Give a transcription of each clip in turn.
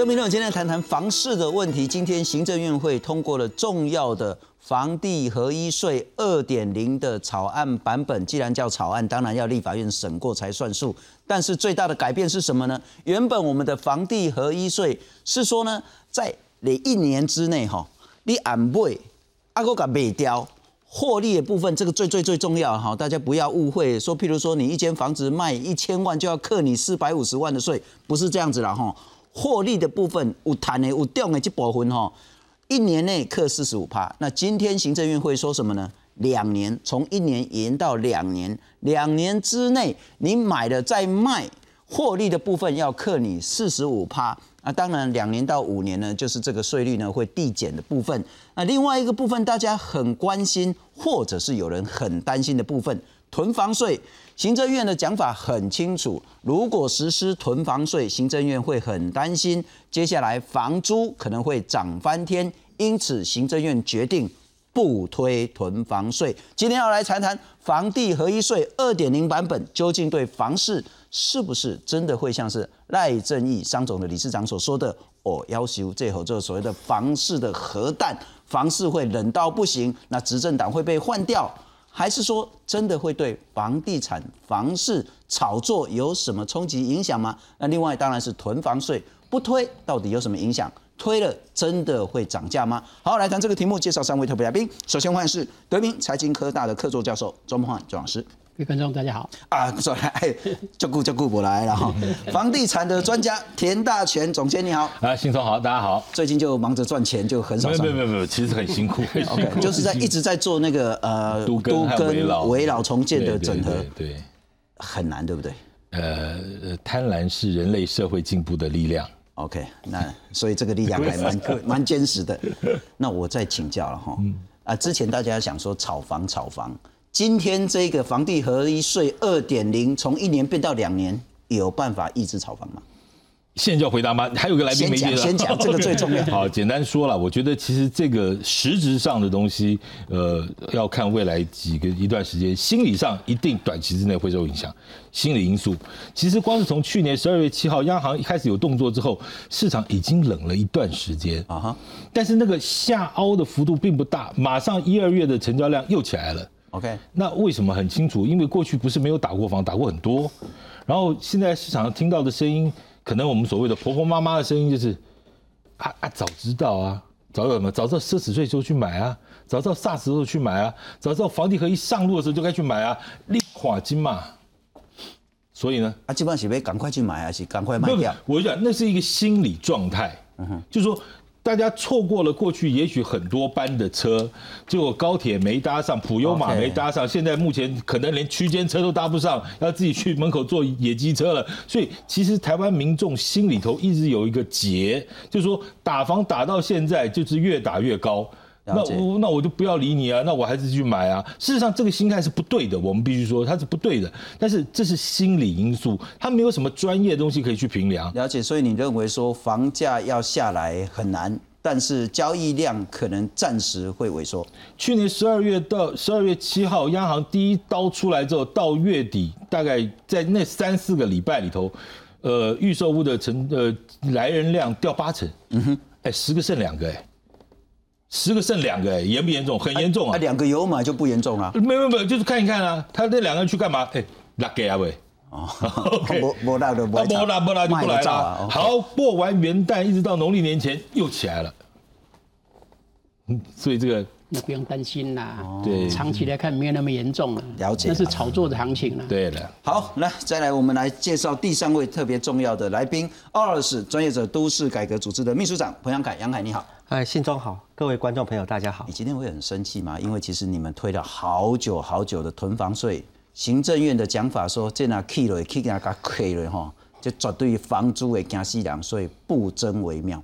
我这民众今天谈谈房市的问题。今天行政院会通过了重要的房地合一税二点零的草案版本。既然叫草案，当然要立法院审过才算数。但是最大的改变是什么呢？原本我们的房地合一税是说呢，在你一年之内哈，你按卖阿哥个卖掉获利的部分，这个最最最重要哈，大家不要误会。说譬如说你一间房子卖一千万，就要克你四百五十万的税，不是这样子了哈。获利的部分有谈的有重的这部分哈，一年内克四十五趴。那今天行政院会说什么呢？两年，从一年延到两年，两年之内你买了再卖，获利的部分要克你四十五趴。啊，当然两年到五年呢，就是这个税率呢会递减的部分。那另外一个部分，大家很关心，或者是有人很担心的部分，囤房税。行政院的讲法很清楚，如果实施囤房税，行政院会很担心，接下来房租可能会涨翻天，因此行政院决定不推囤房税。今天要来谈谈房地合一税二点零版本，究竟对房市是不是真的会像是赖正义商总的理事长所说的，哦，要求最后就是所谓的房市的核弹，房市会冷到不行，那执政党会被换掉。还是说真的会对房地产、房市炒作有什么冲击影响吗？那另外当然是囤房税不推，到底有什么影响？推了真的会涨价吗？好，来谈这个题目，介绍三位特别来宾。首先欢迎是德明财经科大的客座教授周梦焕周老师。各位观众，大家好啊！说来，就顾就顾不来了哈。房地产的专家田大全总监你好啊，新总好，大家好。最近就忙着赚钱，就很少。没有没有没有，其实很辛苦。OK，就是在一直在做那个呃都跟围绕重建的整合，对，很难，对不对？呃，贪婪是人类社会进步的力量。OK，那所以这个力量还蛮 蛮坚实的。那我再请教了哈，啊，之前大家想说炒房炒房。今天这个房地合一税二点零，从一年变到两年，有办法抑制炒房吗？现在就要回答吗？还有个来宾没接先讲 这个最重要。好，简单说了，我觉得其实这个实质上的东西，呃，要看未来几个一段时间，心理上一定短期之内会受影响。心理因素，其实光是从去年十二月七号央行一开始有动作之后，市场已经冷了一段时间啊哈。但是那个下凹的幅度并不大，马上一二月的成交量又起来了。OK，那为什么很清楚？因为过去不是没有打过房，打过很多，然后现在市场上听到的声音，可能我们所谓的婆婆妈妈的声音就是，啊啊，早知道啊，早知道什么？早知道奢侈税时候去买啊，早知道 SARS 时候去买啊，早知道房地合一上路的时候就该去买啊，立垮金嘛。所以呢，啊，基本上是要赶快去买，还是赶快卖掉？我讲那是一个心理状态，嗯哼，就是说。大家错过了过去也许很多班的车，结果高铁没搭上，普悠玛没搭上，现在目前可能连区间车都搭不上，要自己去门口坐野鸡车了。所以其实台湾民众心里头一直有一个结，就是说打房打到现在就是越打越高。那我那我就不要理你啊，那我还是去买啊。事实上，这个心态是不对的，我们必须说它是不对的。但是这是心理因素，它没有什么专业的东西可以去评量。了解，所以你认为说房价要下来很难，但是交易量可能暂时会萎缩。去年十二月到十二月七号，央行第一刀出来之后，到月底大概在那三四个礼拜里头，呃，预售屋的成呃来人量掉八成。嗯哼，哎，十个剩两个哎。十个剩两个，哎，严不严重？很严重啊！两个有买就不严重了。没有没有，就是看一看啊。他那两个人去干嘛？哎，拉给啊喂。哦，不不拉的，不拉不拉就不来了。好，过完元旦一直到农历年前又起来了。嗯，所以这个。那不用担心啦，对，长期来看没有那么严重了。了解，那是炒作的行情了。对的。好，来再来，我们来介绍第三位特别重要的来宾，二是专业者都市改革组织的秘书长彭阳凯，杨凯你好。哎，信中好，各位观众朋友大家好。你今天会很生气吗？因为其实你们推了好久好久的囤房税，行政院的讲法说这那 key 了，key 那个 key 了哈，就绝对房租会加西两，所以不争为妙。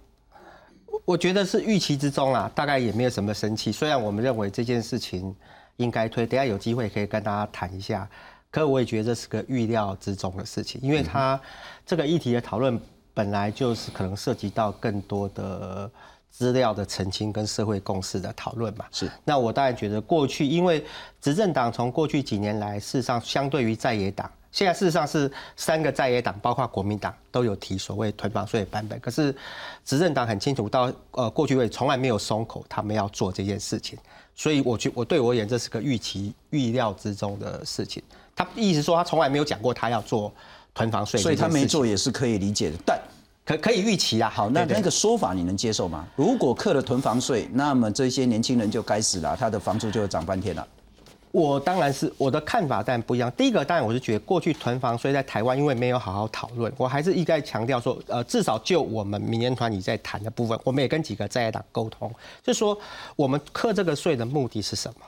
我觉得是预期之中啦，大概也没有什么生气。虽然我们认为这件事情应该推，等下有机会可以跟大家谈一下。可我也觉得这是个预料之中的事情，因为它这个议题的讨论本来就是可能涉及到更多的资料的澄清跟社会共识的讨论嘛。是。那我当然觉得过去，因为执政党从过去几年来，事实上相对于在野党，现在事实上是三个在野党，包括国民党都有提所谓囤房税的版本，可是执政党很清楚，到呃过去为从来没有松口，他们要做这件事情。所以我觉我对我而言，这是个预期预料之中的事情。他意思说，他从来没有讲过他要做囤房税，所以他没做也是可以理解的。但可可以预期啊。好，那那个说法你能接受吗？如果克了囤房税，那么这些年轻人就该死了，他的房租就会涨半天了。我当然是我的看法，但不一样。第一个，当然我是觉得过去囤房税在台湾，因为没有好好讨论，我还是一再强调说，呃，至少就我们民间团体在谈的部分，我们也跟几个在野党沟通，就说我们课这个税的目的是什么？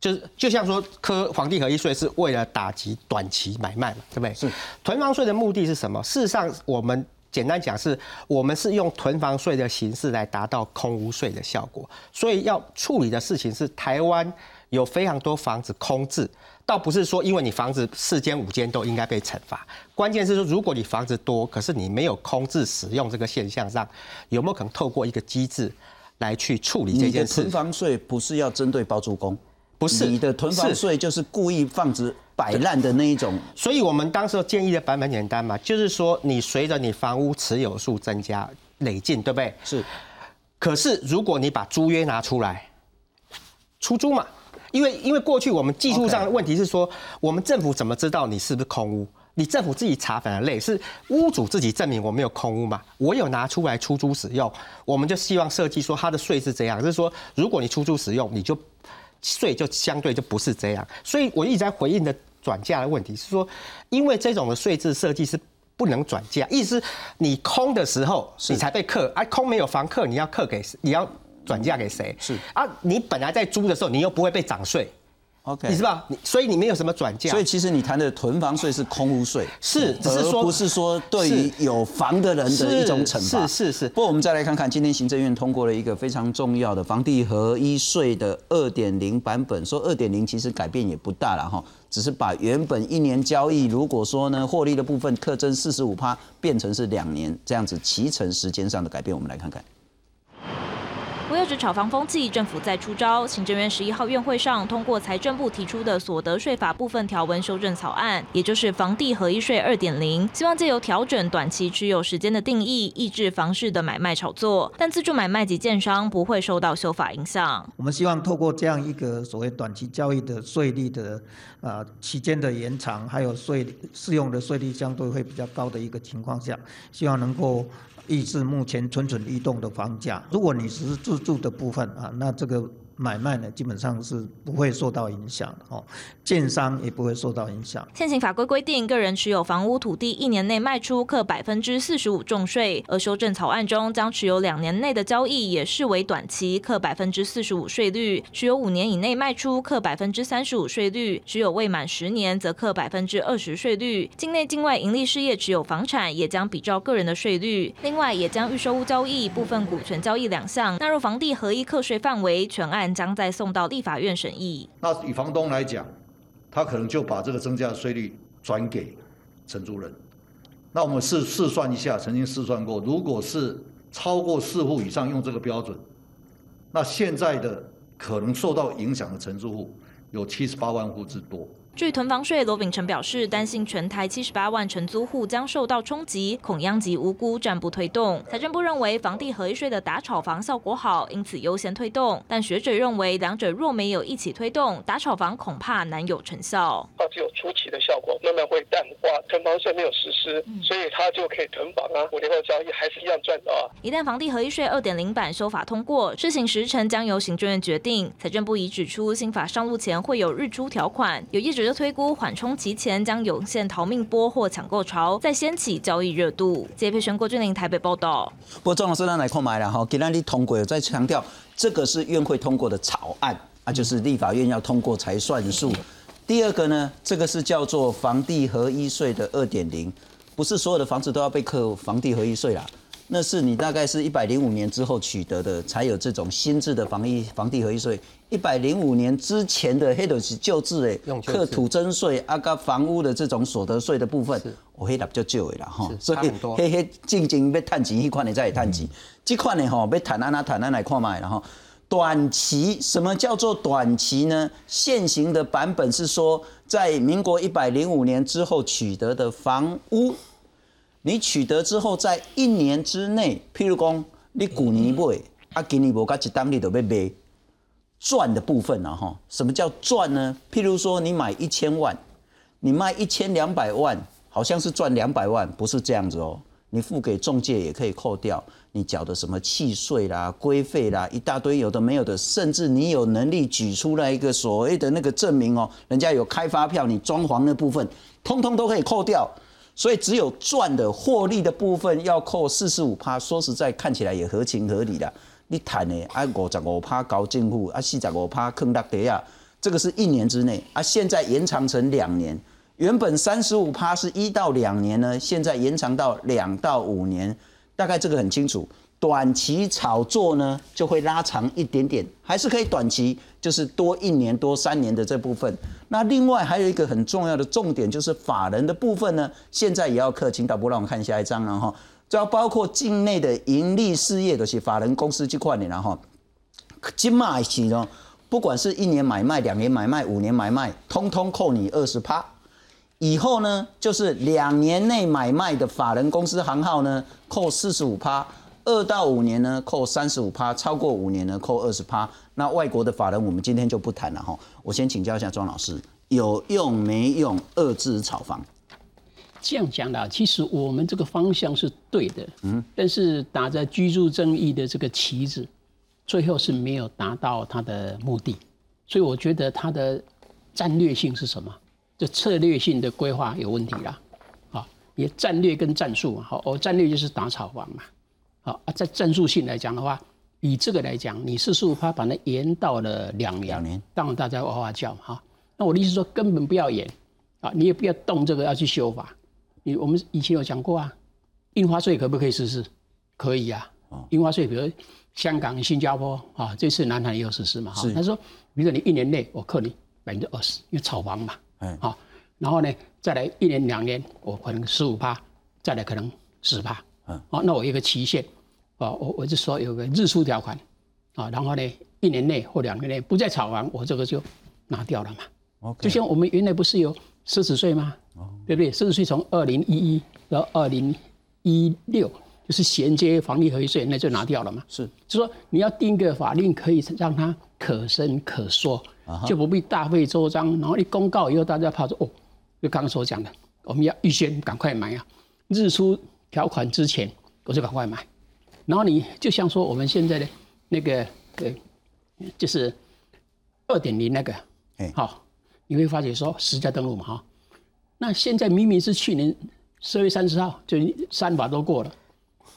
就是就像说，科房地合一税是为了打击短期买卖嘛，对不对？是。囤房税的目的是什么？事实上，我们简单讲是，我们是用囤房税的形式来达到空屋税的效果。所以要处理的事情是台湾。有非常多房子空置，倒不是说因为你房子四间五间都应该被惩罚，关键是说如果你房子多，可是你没有空置使用这个现象上，有没有可能透过一个机制来去处理这件事？囤房税不是要针对包租公，不是你的囤房税就是故意放置摆烂的那一种。所以我们当时建议的版本简单嘛，就是说你随着你房屋持有数增加累进，对不对？是。可是如果你把租约拿出来出租嘛？因为因为过去我们技术上的问题是说，我们政府怎么知道你是不是空屋？你政府自己查反而累，是屋主自己证明我没有空屋嘛？我有拿出来出租使用，我们就希望设计说它的税是这样，就是说如果你出租使用，你就税就相对就不是这样。所以我一直在回应的转嫁的问题是说，因为这种的税制设计是不能转嫁，意思你空的时候你才被克，而空没有房客，你要克给你要。转嫁给谁？是啊，你本来在租的时候，你又不会被涨税，OK，你知道？你所以你没有什么转嫁。所以其实你谈的囤房税是空屋税，是，只是说不是说对于有房的人的一种惩罚。是是是。不过我们再来看看，今天行政院通过了一个非常重要的房地合一税的二点零版本，说二点零其实改变也不大了哈，只是把原本一年交易如果说呢获利的部分课征四十五趴，变成是两年这样子，提成时间上的改变，我们来看看。不要只炒房风气，政府在出招。行政院十一号院会上通过财政部提出的所得税法部分条文修正草案，也就是房地合一税二点零，希望借由调整短期持有时间的定义，抑制房市的买卖炒作，但自助买卖及建商不会受到修法影响。我们希望透过这样一个所谓短期交易的税率的啊期间的延长，还有税适用的税率相对会比较高的一个情况下，希望能够。抑制目前蠢蠢欲动的房价。如果你只是自住的部分啊，那这个。买卖呢，基本上是不会受到影响的哦，建商也不会受到影响。现行法规规定，个人持有房屋土地一年内卖出，课百分之四十五重税。而修正草案中，将持有两年内的交易也视为短期，课百分之四十五税率；持有五年以内卖出，课百分之三十五税率；持有未满十年，则课百分之二十税率。境内境外盈利事业持有房产，也将比照个人的税率。另外，也将预售屋交易、部分股权交易两项纳入房地合一课税范围，全案。将再送到立法院审议。那以房东来讲，他可能就把这个增加的税率转给承租人。那我们试试算一下，曾经试算过，如果是超过四户以上用这个标准，那现在的可能受到影响的承租户有七十八万户之多。据囤房税，罗秉成表示，担心全台七十八万承租户将受到冲击，恐殃及无辜，暂不推动。财政部认为，房地合一税的打炒房效果好，因此优先推动。但学者认为，两者若没有一起推动，打炒房恐怕难有成效。它只有初期的效果，慢慢会淡化。囤房税没有实施，所以它就可以囤房啊，五年后交易还是一样赚的啊。一旦房地合一税二点零版修法通过，施行时程将由行政院决定。财政部已指出，新法上路前会有日出条款，有业者。推估缓冲期前将涌现逃命波或抢购潮，再掀起交易热度。接配全郭俊林台北报道。不过庄老师，咱来看买了哈，给那里通过，再强调这个是院会通过的草案啊，就是立法院要通过才算数。第二个呢，这个是叫做房地合一税的二点零，不是所有的房子都要被课房地合一税啦。那是你大概是一百零五年之后取得的，才有这种新制的房一房地合一税。一百零五年之前的黑都是旧制诶，课土增税啊，个房屋的这种所得税的部分，我黑的比较旧诶啦哈。所以黑黑静静要探钱，一款你再探钱，这款呢哈要谈安那谈安来看卖然后。短期什么叫做短期呢？现行的版本是说，在民国一百零五年之后取得的房屋，你取得之后，在一年之内，譬如讲你古年买，啊，今年无甲一单你都要卖，赚的部分啊哈，什么叫赚呢？譬如说你买一千万，你卖一千两百万，好像是赚两百万，不是这样子哦。你付给中介也可以扣掉你缴的什么契税啦、规费啦，一大堆有的没有的，甚至你有能力举出来一个所谓的那个证明哦，人家有开发票，你装潢那部分，通通都可以扣掉。所以只有赚的获利的部分要扣四十五趴，说实在看起来也合情合理的。你谈的啊五十五趴高进户啊四十五趴坑大跌啊，这个是一年之内啊，现在延长成两年。原本三十五趴是一到两年呢，现在延长到两到五年，大概这个很清楚。短期炒作呢就会拉长一点点，还是可以短期就是多一年多三年的这部分。那另外还有一个很重要的重点就是法人的部分呢，现在也要克请导播让我们看下一张，然后这要包括境内的盈利事业的是法人公司这块的，然后金马起呢，不管是一年买卖、两年买卖、五年买卖，通通扣你二十趴。以后呢，就是两年内买卖的法人公司行号呢，扣四十五趴；二到五年呢，扣三十五趴；超过五年呢，扣二十趴。那外国的法人，我们今天就不谈了哈。我先请教一下庄老师，有用没用二字炒房？这样讲的，其实我们这个方向是对的，嗯，但是打着居住正义的这个旗子，最后是没有达到它的目的。所以我觉得它的战略性是什么？就策略性的规划有问题啦，好，你战略跟战术好，我战略就是打炒房嘛，好啊，在战术性来讲的话，以这个来讲，你四十五趴把它延到了两年，两年，当然大家哇哇叫哈，那我的意思说根本不要延，啊，你也不要动这个要去修法，你我们以前有讲过啊，印花税可不可以实施？可以啊，印花税比如香港、新加坡啊，这次南韩也有实施嘛，哈，他说，比如说你一年内我扣你百分之二十，因为炒房嘛。嗯好，然后呢，再来一年两年，我可能十五趴，再来可能十趴，嗯，好，那我一个期限，啊，我我就说有个日出条款，啊，然后呢，一年内或两年内不再炒完，我这个就拿掉了嘛。OK，就像我们原来不是有奢侈税吗？哦，对不对？奢侈税从二零一一到二零一六，就是衔接房地合一税，那就拿掉了嘛。是，就说你要定个法令，可以让它可伸可缩。就不必大费周章，然后一公告以后，大家怕说哦，就刚刚所讲的，我们要预先赶快买啊，日出条款之前我就赶快买，然后你就像说我们现在的那个呃，就是二点零那个，哎，好，你会发觉说实价登录嘛哈，那现在明明是去年十月三十号就三法都过了，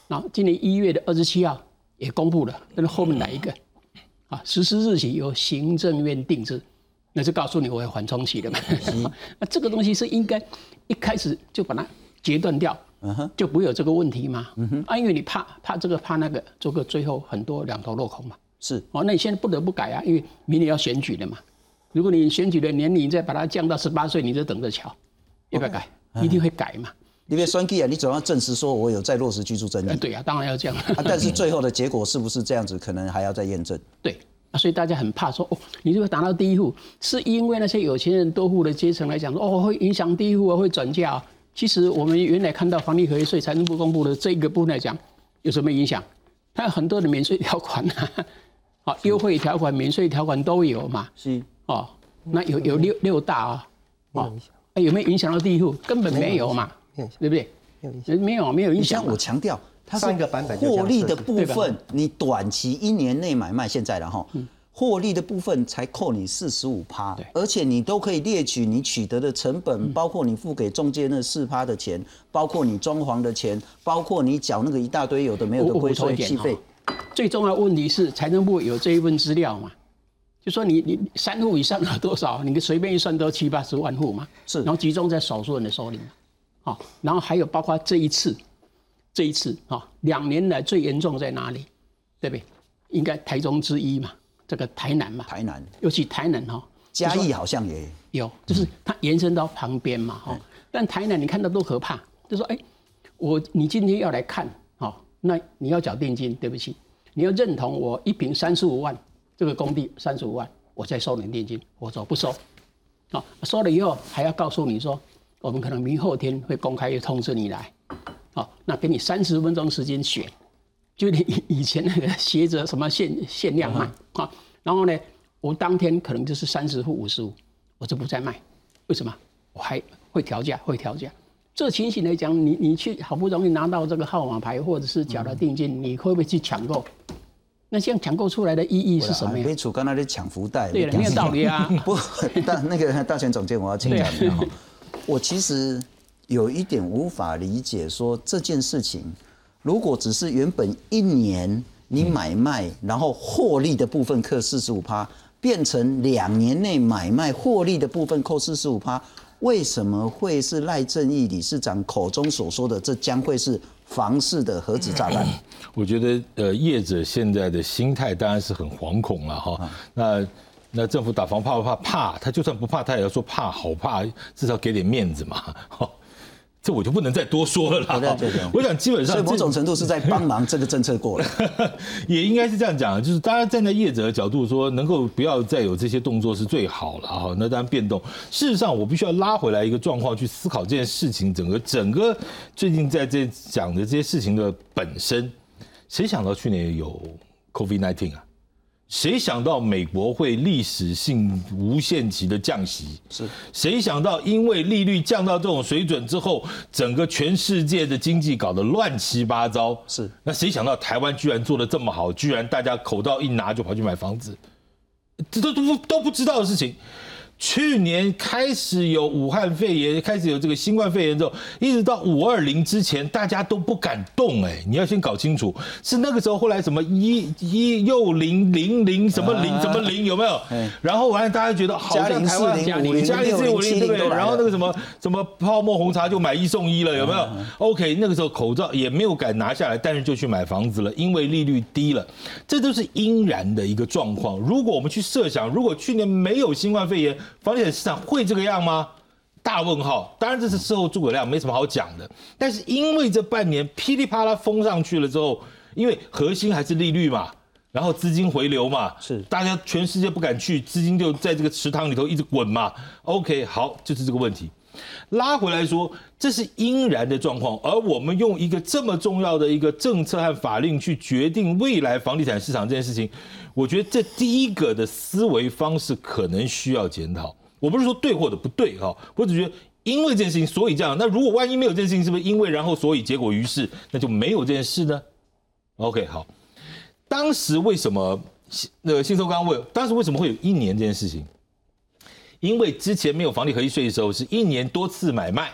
然后今年一月的二十七号也公布了，但是后面哪一个？啊，实施日期由行政院定制，那就告诉你我要缓冲期的嘛。那这个东西是应该一开始就把它截断掉，就不会有这个问题嘛。啊，因为你怕怕这个怕那个，做个最后很多两头落空嘛。是哦，那你现在不得不改啊，因为明年要选举了嘛。如果你选举的年龄再把它降到十八岁，你就等着瞧，要不要改？一定会改嘛。因为双 K 啊，你总要证实说我有在落实居住正义。对啊，当然要这样。啊，但是最后的结果是不是这样子，可能还要再验证。对，啊，所以大家很怕说哦，你如果打到第一户，是因为那些有钱人多户的阶层来讲说哦，会影响第一户啊，会转嫁。其实我们原来看到房地合一税财政部公布的这个部分来讲，有什么影响？它有很多的免税条款啊，好，优惠条款、免税条款都有嘛。是哦，那有有六六大啊，哦，有没有影响到第一户？根本没有嘛。对不对？没有没有影响。我强调，它是获利的部分，你短期一年内买卖，现在然后获利的部分才扣你四十五趴，而且你都可以列举你取得的成本，包括你付给中介那四趴的钱，包括你装潢的钱，包括你缴那个一大堆有的没有的规税契费。最重要问题是财政部有这一份资料嘛？就说你你三户以上有多少？你随便一算都七八十万户嘛？是，然后集中在少数人的手里。好，然后还有包括这一次，这一次啊，两年来最严重在哪里？对不对？应该台中之一嘛，这个台南嘛。台南，尤其台南哈，嘉义好像也有，就是它延伸到旁边嘛哈。但台南你看到多可怕，就说哎，我你今天要来看，好，那你要缴定金，对不起，你要认同我一平三十五万，这个工地三十五万，我再收你定金，我说不收，啊，收了以后还要告诉你说，我们可能明后天会公开通知你来，好，那给你三十分钟时间选，就你以前那个鞋子什么限限量卖啊，然后呢，我当天可能就是三十或五十五，我就不再卖，为什么？我还会调价，会调价。这情形来讲，你你去好不容易拿到这个号码牌，或者是缴了定金，你会不会去抢购？那这样抢购出来的意义是什么呀？没楚刚那里抢福袋，对了，没有道理啊。不，大那个大权总监，我要请教你哈。我其实有一点无法理解，说这件事情，如果只是原本一年你买卖然后获利的部分扣四十五趴，变成两年内买卖获利的部分扣四十五趴。为什么会是赖正义理事长口中所说的？这将会是房市的核子炸弹？我觉得，呃，业者现在的心态当然是很惶恐了哈。那那政府打房怕不怕？怕，他就算不怕，他也要说怕，好怕，至少给点面子嘛。这我就不能再多说了啦。我想基本上，某种程度是在帮忙这个政策过了，也应该是这样讲，就是大家站在业者的角度说，能够不要再有这些动作是最好了哈。那当然变动，事实上我必须要拉回来一个状况去思考这件事情，整个整个最近在这讲的这些事情的本身，谁想到去年有 COVID-19 啊？谁想到美国会历史性无限期的降息？是谁想到因为利率降到这种水准之后，整个全世界的经济搞得乱七八糟？是那谁想到台湾居然做的这么好？居然大家口罩一拿就跑去买房子，这都都都不知道的事情。去年开始有武汉肺炎，开始有这个新冠肺炎之后，一直到五二零之前，大家都不敢动。哎，你要先搞清楚，是那个时候，后来什么一一又零零零什么零什么零有没有？然后完了，大家觉得好像台湾加零加零四五零对不对？然后那个什么什么泡沫红茶就买一送一了，有没有？OK，那个时候口罩也没有敢拿下来，但是就去买房子了，因为利率低了。这都是因然的一个状况。如果我们去设想，如果去年没有新冠肺炎，房地产市场会这个样吗？大问号。当然这是事后诸葛亮，没什么好讲的。但是因为这半年噼里啪啦封上去了之后，因为核心还是利率嘛，然后资金回流嘛，是大家全世界不敢去，资金就在这个池塘里头一直滚嘛。OK，好，就是这个问题。拉回来说，这是应然的状况，而我们用一个这么重要的一个政策和法令去决定未来房地产市场这件事情。我觉得这第一个的思维方式可能需要检讨。我不是说对或者不对哈，我只觉得因为这件事情所以这样。那如果万一没有这件事情，是不是因为然后所以结果于是那就没有这件事呢？OK，好。当时为什么那个新收刚问，当时为什么会有一年这件事情？因为之前没有房地合一税的时候，是一年多次买卖，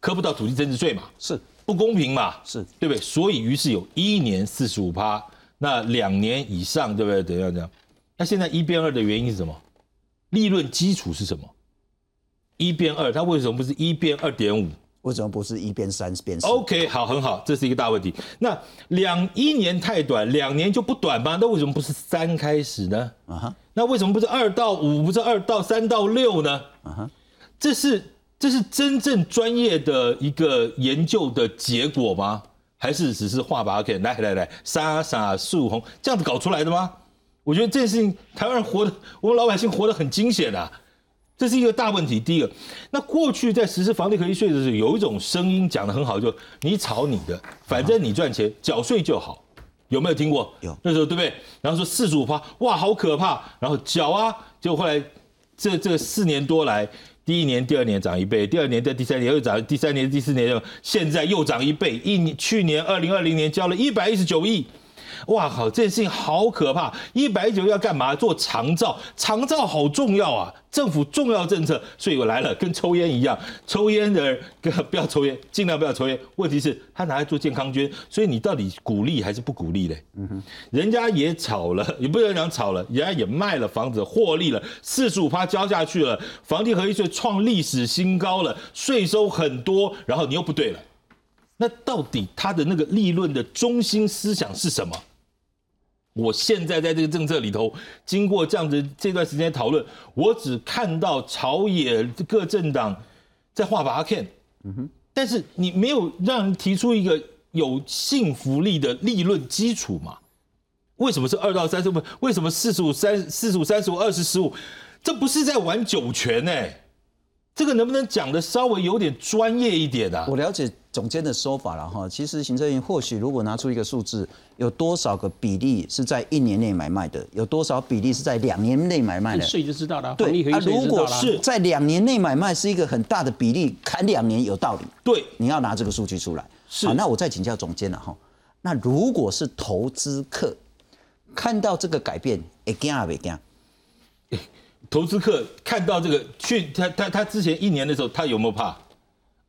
磕不到土地增值税嘛，是不公平嘛，是对不对？所以于是有一年四十五趴。那两年以上，对不对？等一下，这样。那现在一变二的原因是什么？利润基础是什么？一变二，它为什么不是一变二点五？为什么不是一变三变四？OK，好，很好，这是一个大问题。那两一年太短，两年就不短吗？那为什么不是三开始呢？啊哈。那为什么不是二到五，不是二到三到六呢？啊哈。这是这是真正专业的一个研究的结果吗？还是只是画把给来来来，杀杀树红这样子搞出来的吗？我觉得这件事情，台湾人活的，我们老百姓活得很惊险啊，这是一个大问题。第一个，那过去在实施房地合一税的时候，有一种声音讲的很好，就你炒你的，反正你赚钱，缴税就好，有没有听过？有，那时候对不对？然后说四十五趴，哇，好可怕，然后缴啊，结果后来这这四年多来。第一年、第二年涨一倍，第二年、在第三年又涨，第三年、第四年又现在又涨一倍。一年去年二零二零年交了一百一十九亿。哇靠！这件事情好可怕，一百九要干嘛？做长照，长照好重要啊，政府重要政策。所以我来了，跟抽烟一样，抽烟的人不要抽烟，尽量不要抽烟。问题是，他拿来做健康捐，所以你到底鼓励还是不鼓励嘞？嗯哼，人家也炒了，也不能讲炒了，人家也卖了房子，获利了，四十五趴交下去了，房地合一税创历史新高了，税收很多，然后你又不对了。那到底他的那个立论的中心思想是什么？我现在在这个政策里头，经过这样子这段时间讨论，我只看到朝野各政党在画把 K，嗯哼，但是你没有让人提出一个有信服力的立论基础嘛？为什么是二到三十五？为什么四十五、三四十五、三十五、二十、十五？这不是在玩酒泉呢？这个能不能讲的稍微有点专业一点啊？我了解总监的说法了哈。其实行政院或许如果拿出一个数字，有多少个比例是在一年内买卖的，有多少比例是在两年内买卖的？税就知道了。对，啊，如果是在两年内买卖是一个很大的比例，砍两年有道理。对，你要拿这个数据出来。是。那我再请教总监了哈。那如果是投资客看到这个改变，会惊啊？会惊？投资客看到这个，去他他他之前一年的时候，他有没有怕？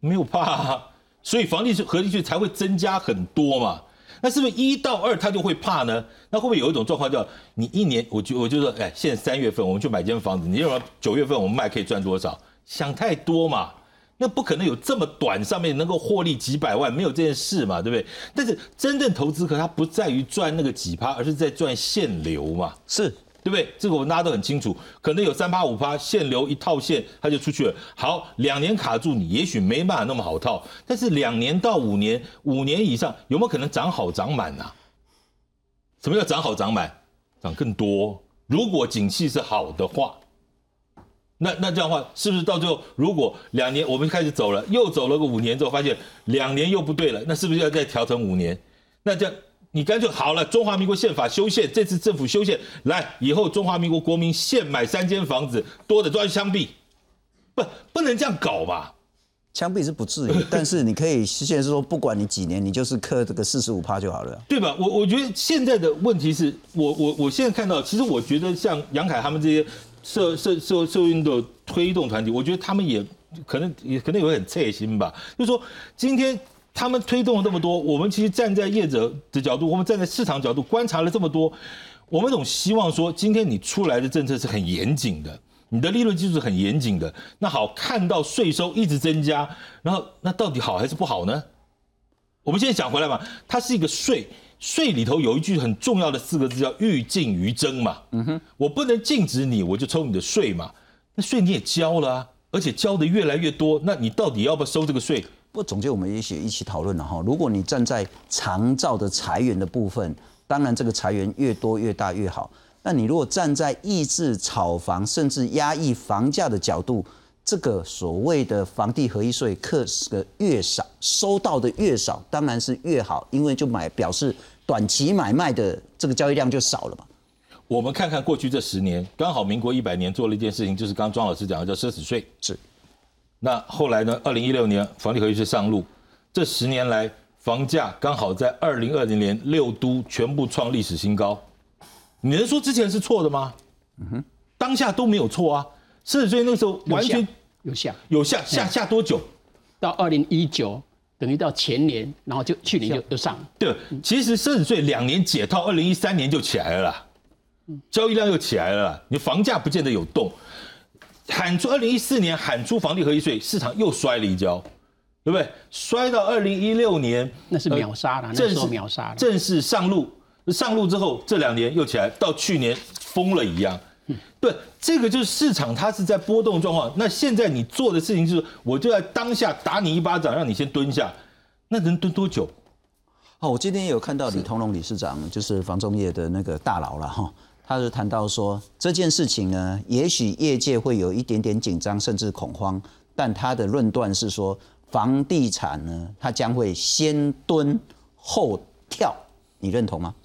没有怕，所以房地产合地税才会增加很多嘛。那是不是一到二他就会怕呢？那会不会有一种状况叫你一年，我就我就说，哎，现在三月份我们去买间房子，你认为九月份我们卖可以赚多少？想太多嘛，那不可能有这么短上面能够获利几百万，没有这件事嘛，对不对？但是真正投资客他不在于赚那个几趴，而是在赚现流嘛，是。对不对？这个我们大家都很清楚，可能有三趴五趴限流一套现，它就出去了。好，两年卡住你，也许没办法那么好套，但是两年到五年，五年以上有没有可能涨好涨满呢？什么叫涨好涨满？涨更多。如果景气是好的话，那那这样的话，是不是到最后，如果两年我们开始走了，又走了个五年之后，发现两年又不对了，那是不是要再调成五年？那这样。你干脆好了，中华民国宪法修宪，这次政府修宪来以后，中华民国国民现买三间房子，多的都要枪毙，不不能这样搞吧？枪毙是不至于，但是你可以现在是说，不管你几年，你就是克这个四十五趴就好了，对吧？我我觉得现在的问题是我我我现在看到，其实我觉得像杨凯他们这些社社社社运的推动团体，我觉得他们也可能也可能有点切心吧，就是说今天。他们推动了这么多，我们其实站在业者的角度，我们站在市场角度观察了这么多，我们总希望说，今天你出来的政策是很严谨的，你的利润基础很严谨的。那好，看到税收一直增加，然后那到底好还是不好呢？我们现在讲回来嘛，它是一个税，税里头有一句很重要的四个字叫欲禁于征嘛。嗯哼，我不能禁止你，我就抽你的税嘛。那税你也交了，而且交的越来越多，那你到底要不要收这个税？不总结，我们也许一起讨论了哈。如果你站在长照的裁员的部分，当然这个裁员越多越大越好。那你如果站在抑制炒房甚至压抑房价的角度，这个所谓的房地合一税课的越少，收到的越少，当然是越好，因为就买表示短期买卖的这个交易量就少了嘛。我们看看过去这十年，刚好民国一百年做了一件事情，就是刚刚庄老师讲的叫奢侈税，是。那后来呢？二零一六年房地合一税上路，这十年来房价刚好在二零二零年六都全部创历史新高。你能说之前是错的吗？嗯哼，当下都没有错啊。奢侈税那个时候完全有下有下下下多久？到二零一九，等于到前年，然后就去年就就上。对，其实奢侈税两年解套，二零一三年就起来了啦，交易量又起来了啦。你房价不见得有动。喊出二零一四年喊出房地合一税，市场又摔了一跤，对不对？摔到二零一六年，那是秒杀了，那时候秒杀了。正式上路，上路之后这两年又起来，到去年疯了一样。对，这个就是市场它是在波动状况。那现在你做的事情是，我就在当下打你一巴掌，让你先蹲下，那能蹲多久？好，我今天有看到李同龙理事长，就是房仲业的那个大佬了哈。他就谈到说这件事情呢，也许业界会有一点点紧张甚至恐慌，但他的论断是说，房地产呢，它将会先蹲后跳，你认同吗？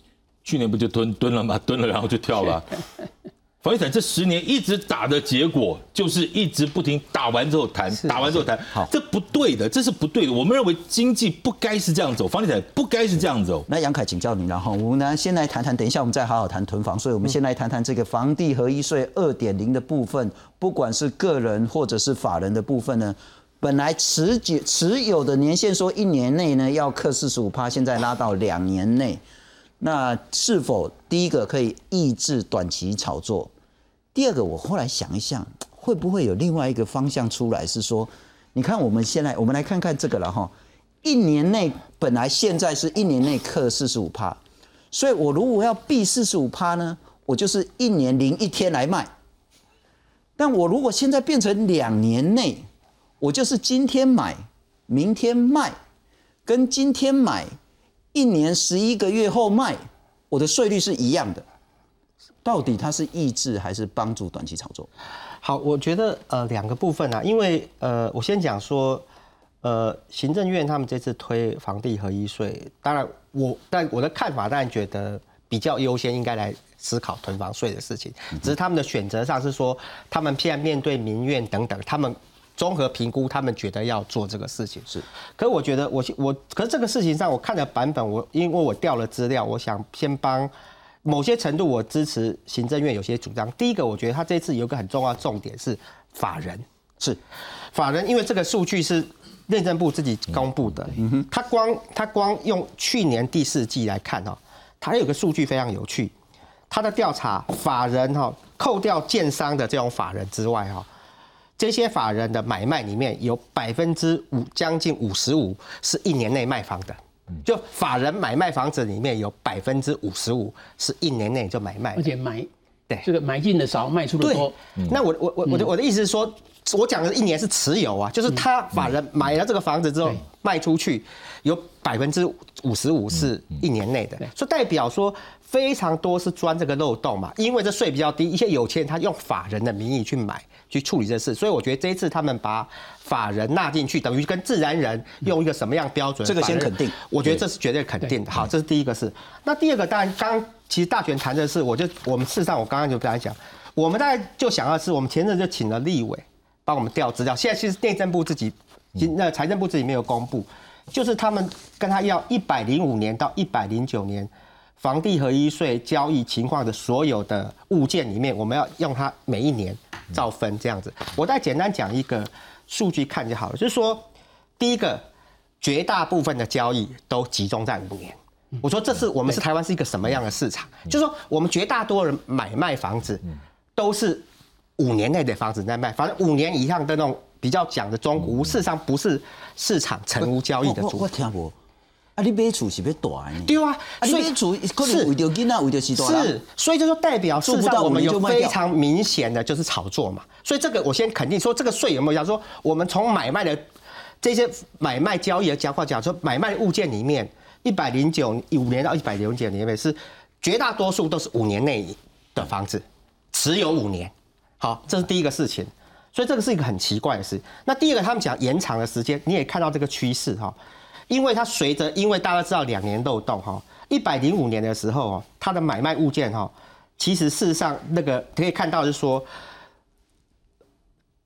去年不就蹲蹲了吗？蹲了然后就跳了。房地产这十年一直打的结果，就是一直不停打完之后谈，打完之后谈，好，这不对的，这是不对的。我们认为经济不该是这样走，房地产不该是这样走。那杨凯请教你，然后我们呢先来谈谈，等一下我们再好好谈囤房。所以我们先来谈谈这个房地合一税二点零的部分，不管是个人或者是法人的部分呢，本来持久持有的年限说一年内呢要克四十五趴，现在拉到两年内。那是否第一个可以抑制短期炒作？第二个，我后来想一想，会不会有另外一个方向出来？是说，你看我们现在，我们来看看这个了哈。一年内本来现在是一年内克四十五趴，所以我如果要避四十五趴呢，我就是一年零一天来卖。但我如果现在变成两年内，我就是今天买，明天卖，跟今天买。一年十一个月后卖，我的税率是一样的，到底它是抑制还是帮助短期炒作？好，我觉得呃两个部分啊，因为呃我先讲说，呃行政院他们这次推房地合一税，当然我但我的看法当然觉得比较优先应该来思考囤房税的事情，只是他们的选择上是说，他们现在面对民怨等等，他们综合评估，他们觉得要做这个事情是。可我觉得我我可是这个事情上，我看的版本，我因为我调了资料，我想先帮。某些程度我支持行政院有些主张。第一个，我觉得他这次有个很重要重点是法人，是法人，因为这个数据是内政部自己公布的。他光他光用去年第四季来看哦，他有个数据非常有趣，他的调查法人哈，扣掉建商的这种法人之外哈，这些法人的买卖里面有百分之五将近五十五是一年内卖房的。就法人买卖房子里面有百分之五十五是一年内就买卖，而且买对。这个买进的少，卖出的多。那我我我我的我的意思是说，我讲的一年是持有啊，就是他法人买了这个房子之后卖出去，有百分之五十五是一年内的，所以代表说非常多是钻这个漏洞嘛，因为这税比较低，一些有钱人他用法人的名义去买。去处理这事，所以我觉得这一次他们把法人纳进去，等于跟自然人用一个什么样标准？这个先肯定，我觉得这是绝对肯定的。好，这是第一个事。那第二个，当然刚其实大权谈的是，我就我们事实上我刚刚就跟他讲，我们大概就想要是，我们前阵就请了立委帮我们调资料，现在其实内政部自己，那财政部自己没有公布，就是他们跟他要一百零五年到一百零九年房地合一税交易情况的所有的物件里面，我们要用它每一年。照分这样子，我再简单讲一个数据看就好了。就是说，第一个，绝大部分的交易都集中在五年。我说这是我们是台湾是一个什么样的市场？就是说，我们绝大多人买卖房子都是五年内的房子在卖，反正五年以上的那种比较讲的中古，事实上不是市场成屋交易的主。我听过。啊，你买厝是要大呢？对啊，所以厝可能为着囡仔，为着是大是，所以就说代表事实上我们有非常明显的就是炒作嘛。所以这个我先肯定说，这个税有没有讲说，我们从买卖的这些买卖交易的讲话讲说，买卖物件里面一百零九五年到一百零九年面是绝大多数都是五年内的房子，持有五年。好，这是第一个事情。所以这个是一个很奇怪的事。那第二个，他们讲延长的时间，你也看到这个趋势哈。因为它随着，因为大家知道两年漏洞哈，一百零五年的时候哦，它的买卖物件哈，其实事实上那个可以看到是说。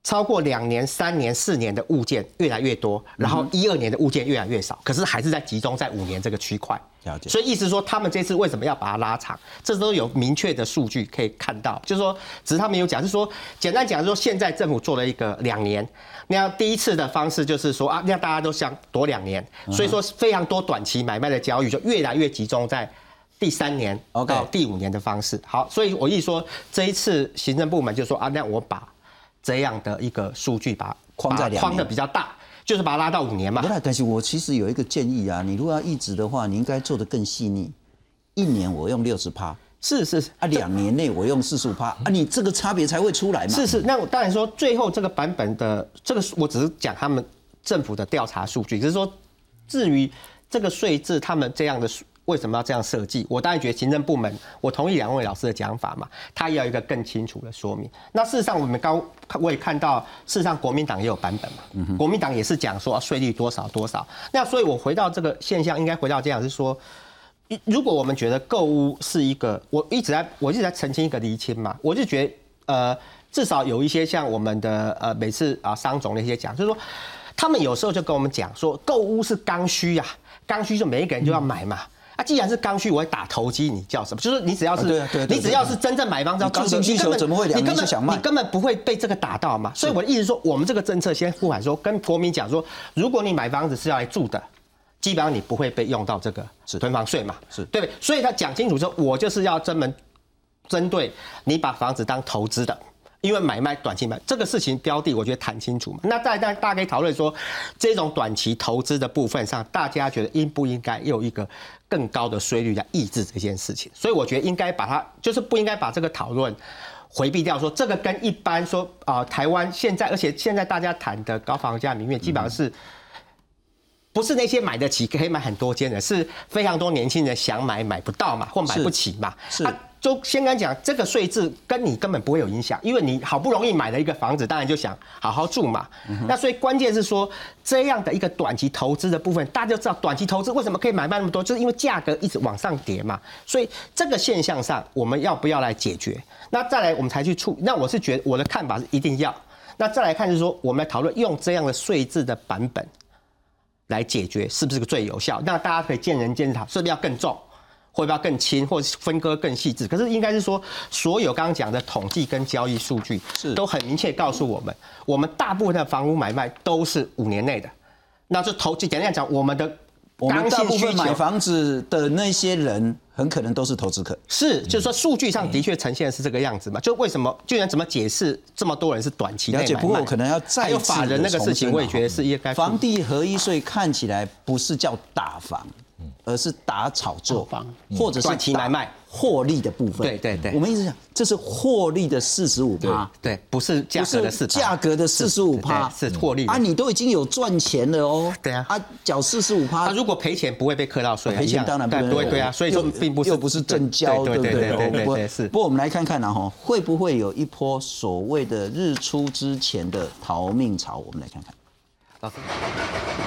超过两年、三年、四年的物件越来越多，然后一二年的物件越来越少，可是还是在集中在五年这个区块。了解。所以意思说，他们这次为什么要把它拉长？这都有明确的数据可以看到。就是说，只是他们有讲，是说简单讲，说现在政府做了一个两年，那第一次的方式就是说啊，那大家都想躲两年，所以说非常多短期买卖的交易就越来越集中在第三年到第五年的方式。好，所以我意思说，这一次行政部门就说啊，那我把。这样的一个数据，把框在框的比较大，就是把它拉到五年嘛。不太，但是我其实有一个建议啊，你如果要一直的话，你应该做的更细腻。一年我用六十趴，是是啊，两年内我用四十五趴啊，你这个差别才会出来嘛。是是，那我当然说最后这个版本的这个，我只是讲他们政府的调查数据，只是说至于这个税制，他们这样的。为什么要这样设计？我当然觉得行政部门，我同意两位老师的讲法嘛，他要一个更清楚的说明。那事实上，我们刚我也看到，事实上国民党也有版本嘛，国民党也是讲说税率多少多少。那所以我回到这个现象，应该回到这样是说，如果我们觉得购物是一个，我一直在我一直在澄清一个厘清嘛，我就觉得呃，至少有一些像我们的呃每次啊商总那些讲，就是说他们有时候就跟我们讲说，购物是刚需呀，刚需就每一个人就要买嘛。啊，既然是刚需，我会打投机，你叫什么？就是你只要是，你只要是真正买房子要刚性需求，怎么会两年就想卖？你根本不会被这个打到嘛。所以我的意思说，我们这个政策先呼喊说，跟国民讲说，如果你买房子是要来住的，基本上你不会被用到这个囤房税嘛，是对不对？所以他讲清楚说，我就是要专门针对你把房子当投资的。因为买卖短期买这个事情标的，我觉得谈清楚嘛。那大家可以讨论说，这种短期投资的部分上，大家觉得应不应该有一个更高的税率来抑制这件事情？所以我觉得应该把它，就是不应该把这个讨论回避掉。说这个跟一般说啊，台湾现在，而且现在大家谈的高房价民怨，基本上是不是那些买得起可以买很多间的，是非常多年轻人想买买不到嘛，或买不起嘛。是啊，就先跟讲，这个税制跟你根本不会有影响，因为你好不容易买了一个房子，当然就想好好住嘛。那所以关键是说，这样的一个短期投资的部分，大家就知道短期投资为什么可以买卖那么多，就是因为价格一直往上跌嘛。所以这个现象上，我们要不要来解决？那再来我们才去处。那我是觉得我的看法是一定要。那再来看就是说，我们来讨论用这样的税制的版本来解决，是不是个最有效？那大家可以见仁见智，是不是要更重，会不会要更轻，或者是分割更细致？可是应该是说，所有刚刚讲的统计跟交易数据是都很明确告诉我们，我们大部分的房屋买卖都是五年内的。那这投就简单讲，我们的我们大部分买房子的那些人，很可能都是投资客。是，就是说数据上的确呈现的是这个样子嘛？就为什么，居然怎么解释这么多人是短期内了解，买不过我卖可能要再还有法人那个事情，我也觉得是应该房地合一税看起来不是叫打房，而是打炒作打房或者是短期买卖获利的部分。对对对我们一直讲这是获利的四十五趴。对，不是价格的不是是价格的四十五趴，是获利啊！你都已经有赚钱了哦，对啊啊，缴四十五趴他，如果赔钱不会被课到税啊，赔钱当然不会对啊，所以说并不是又不是正交，对对不对对对不对是不。过我们来看看呢，哈，会不会有一波所谓的日出之前的逃命潮？我们来看看。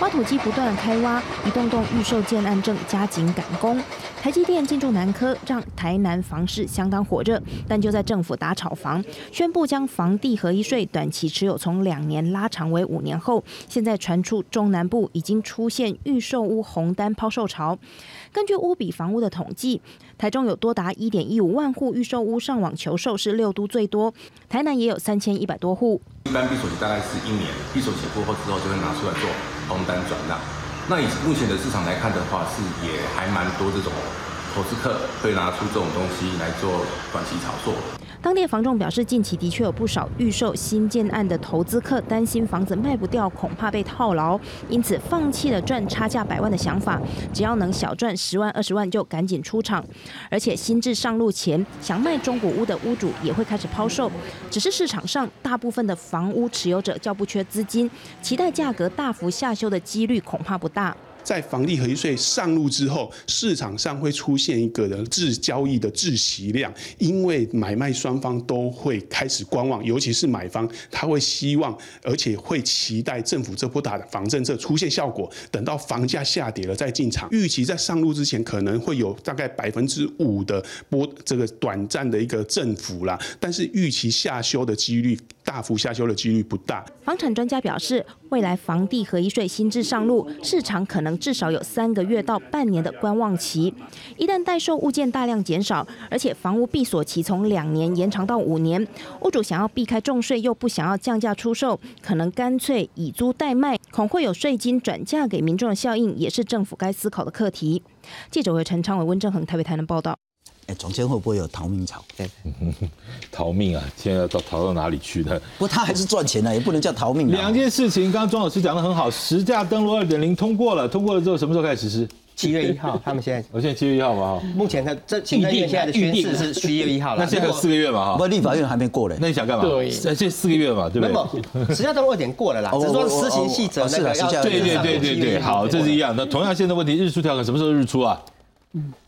挖土机不断开挖，一栋栋预售建案正加紧赶工。台积电进驻南科，让台南房市相当火热。但就在政府打炒房，宣布将房地合一税短期持有从两年拉长为五年后，现在传出中南部已经出现预售屋红单抛售潮。根据屋比房屋的统计，台中有多达一点一五万户预售屋上网求售，是六都最多。台南也有三千一百多户。一般闭锁期大概是一年，闭锁期过后之后就会拿出来做空单转让。那以目前的市场来看的话，是也还蛮多这种投资客会拿出这种东西来做短期炒作。当地房仲表示，近期的确有不少预售新建案的投资客担心房子卖不掉，恐怕被套牢，因此放弃了赚差价百万的想法，只要能小赚十万二十万就赶紧出场。而且新制上路前，想卖中古屋的屋主也会开始抛售，只是市场上大部分的房屋持有者较不缺资金，期待价格大幅下修的几率恐怕不大。在房地合一税上路之后，市场上会出现一个的滞交易的窒息量，因为买卖双方都会开始观望，尤其是买方，他会希望，而且会期待政府这波打房政策出现效果，等到房价下跌了再进场。预期在上路之前可能会有大概百分之五的波这个短暂的一个振幅啦，但是预期下修的几率大幅下修的几率不大。房产专家表示，未来房地合一税新制上路，市场可能至少有三个月到半年的观望期。一旦待售物件大量减少，而且房屋闭锁期从两年延长到五年，屋主想要避开重税又不想要降价出售，可能干脆以租代卖，恐会有税金转嫁给民众的效应，也是政府该思考的课题。记者为陈昌伟、温正恒台北台南报道。哎，中间会不会有逃命潮？对，逃命啊！现在要逃逃到哪里去呢？不过他还是赚钱的，也不能叫逃命啊。两件事情，刚刚庄老师讲的很好，实价登录二点零通过了，通过了之后什么时候开始实施？七月一号，他们现在我现在七月一号嘛哈，目前的这行政院现在的宣誓是 七月一号了。那现在有四个月嘛哈，不过立法院还没过嘞。那你想干嘛？对这这四个月嘛，对不没对？有，实价登录二点过了啦，哦只是说施行细则那个要对对对对对，好，这是一样。那同样现在问题，日出条款什么时候日出啊？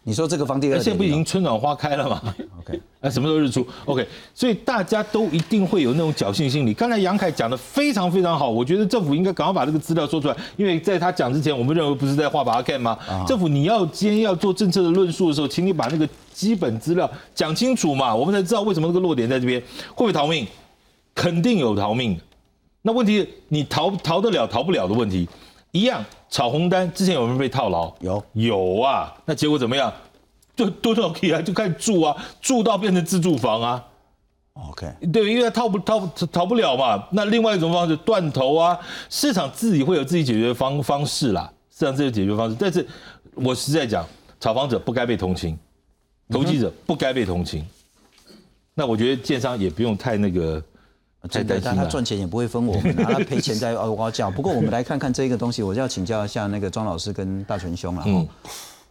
你说这个房地二现在不已经春暖花开了吗？OK，那 什么时候日出？OK，所以大家都一定会有那种侥幸心理。刚才杨凯讲的非常非常好，我觉得政府应该赶快把这个资料说出来，因为在他讲之前，我们认为不是在画把它看吗？政府你要今天要做政策的论述的时候，请你把那个基本资料讲清楚嘛，我们才知道为什么这个落点在这边，会不会逃命？肯定有逃命的。那问题你逃逃得了逃不了的问题，一样炒红单之前有没有被套牢？有有啊，那结果怎么样？就多到可以啊，就开始住啊，住到变成自住房啊。OK，对，因为他套不套逃不了嘛。那另外一种方式断头啊，市场自己会有自己解决方方式啦，市场自己解决方式。但是我实在讲，炒房者不该被同情，投机者不该被同情。那我觉得建商也不用太那个太真的，担心了。但他赚钱也不会分我们，他赔钱在嗷嗷叫。不过我们来看看这个东西，我就要请教一下那个庄老师跟大全兄了。嗯，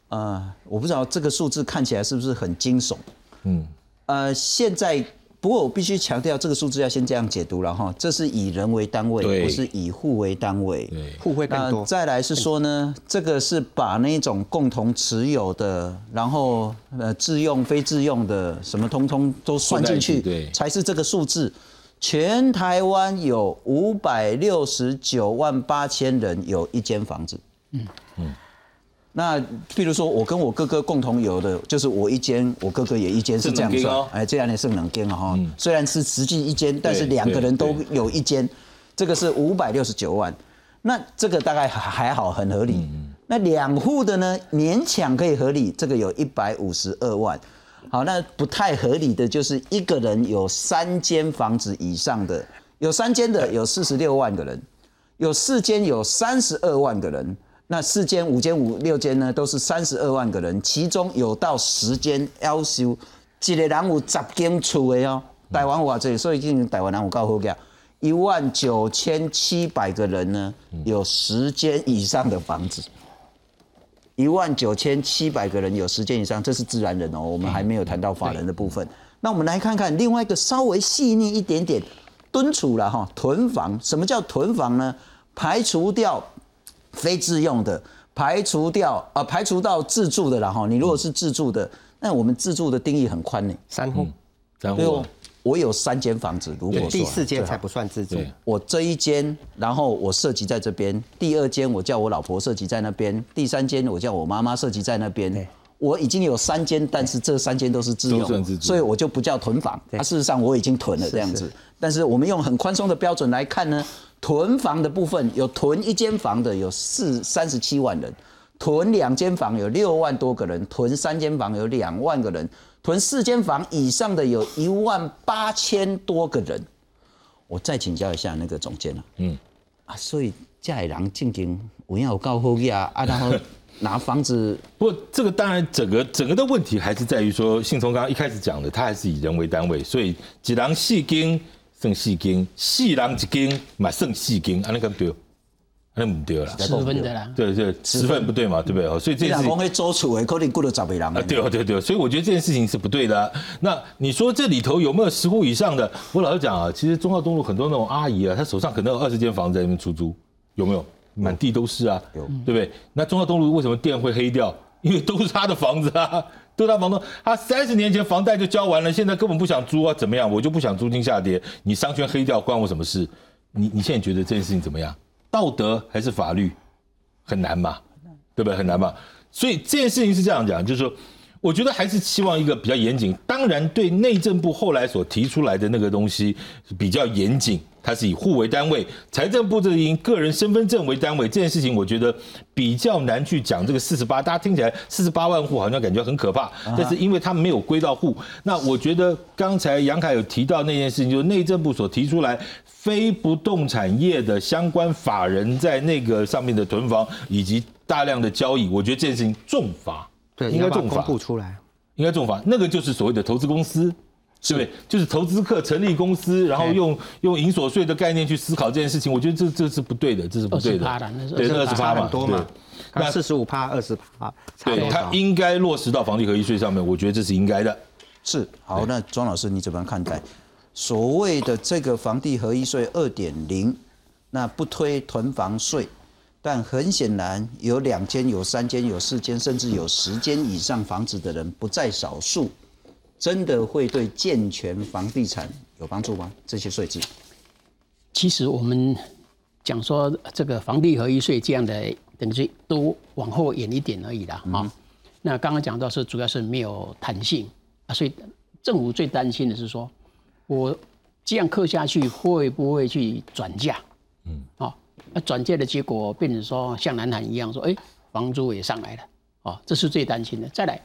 呃，我不知道这个数字看起来是不是很惊悚？嗯，呃，现在不过我必须强调，这个数字要先这样解读了哈，这是以人为单位，不是以户为单位。对，户会更多。再来是说呢，这个是把那种共同持有的，然后呃自用、非自用的什么通通都算进去，对，才是这个数字。全台湾有五百六十九万八千人有一间房子。嗯嗯。那譬如说，我跟我哥哥共同有的，就是我一间，我哥哥也一间，是这样算。哎，这样也是两间了哈。虽然是实际一间，但是两个人都有一间，这个是五百六十九万。那这个大概还好，很合理。那两户的呢，勉强可以合理，这个有一百五十二万。好，那不太合理的就是一个人有三间房子以上的，有三间的有四十六万个人，有四间有三十二万个人。那四间、五间、五六间呢，都是三十二万个人，其中有到十间要修一个人有十间厝的哦。台湾话这里，所以今台湾人有够好个，一万九千七百个人呢，有十间以上的房子。一万九千七百个人有十件以上，这是自然人哦，我们还没有谈到法人的部分。那我们来看看另外一个稍微细腻一点点，敦储了哈，囤房。什么叫囤房呢？排除掉。非自用的排除掉，呃，排除到自住的了哈。你如果是自住的，那我们自住的定义很宽呢，三户，三户。我有三间房子，如果第四间才不算自住。我这一间，然后我涉及在这边，第二间我叫我老婆涉及在那边，第三间我叫我妈妈涉及在那边。我已经有三间，但是这三间都是自用，所以我就不叫囤房。它事实上我已经囤了这样子，但是我们用很宽松的标准来看呢。囤房的部分有囤一间房的有四三十七万人，囤两间房有六万多个人，囤三间房有两万个人，囤四间房以上的有一万八千多个人。我再请教一下那个总监了，嗯，啊，所以家里人进京我要告后呀，啊，然后拿房子，不过这个当然整个整个的问题还是在于说，信聪刚刚一开始讲的，他还是以人为单位，所以几郎细经。剩四间，四人一间，买剩四间，安尼个对，安尼唔对啦，十分的啦，对对，十分不对嘛，对不对？所以这件事情，可以租厝的，可能雇了十个人啊，对对对，所以我觉得这件事情是不对的。那你说这里头有没有十户以上的？我老实讲啊，其实中澳东路很多那种阿姨啊，她手上可能有二十间房子在那边出租，有没有？满地都是啊，有，对不对？那中澳东路为什么店会黑掉？因为都是他的房子啊。都是他房东，他三十年前房贷就交完了，现在根本不想租啊？怎么样？我就不想租金下跌，你商圈黑掉关我什么事？你你现在觉得这件事情怎么样？道德还是法律？很难嘛，对不对？很难嘛。所以这件事情是这样讲，就是说，我觉得还是期望一个比较严谨。当然，对内政部后来所提出来的那个东西比较严谨。它是以户为单位，财政部这以个人身份证为单位，这件事情我觉得比较难去讲。这个四十八，大家听起来四十八万户好像感觉很可怕，但是因为它没有归到户。那我觉得刚才杨凯有提到那件事情，就是内政部所提出来非不动产业的相关法人在那个上面的囤房以及大量的交易，我觉得这件事情重罚，对，应该重罚出来，应该重罚。那个就是所谓的投资公司。对不对？就是投资客成立公司，然后用用营所税的概念去思考这件事情，我觉得这这是不对的，这是不对的。对，二十趴嘛，多嘛。那四十五趴，二十趴，对，它应该落实到房地合一税上面，我觉得这是应该的。是好，那庄老师你怎么看待所谓的这个房地合一税二点零？那不推囤房税，但很显然有两间、有三间、有四间，甚至有十间以上房子的人不在少数。真的会对健全房地产有帮助吗？这些税制？其实我们讲说这个房地合一税这样的等级都往后延一点而已啦。啊。那刚刚讲到是主要是没有弹性啊，所以政府最担心的是说，我这样刻下去会不会去转嫁？嗯，啊，那转嫁的结果变成说像南韩一样说，哎，房租也上来了，哦，这是最担心的。再来，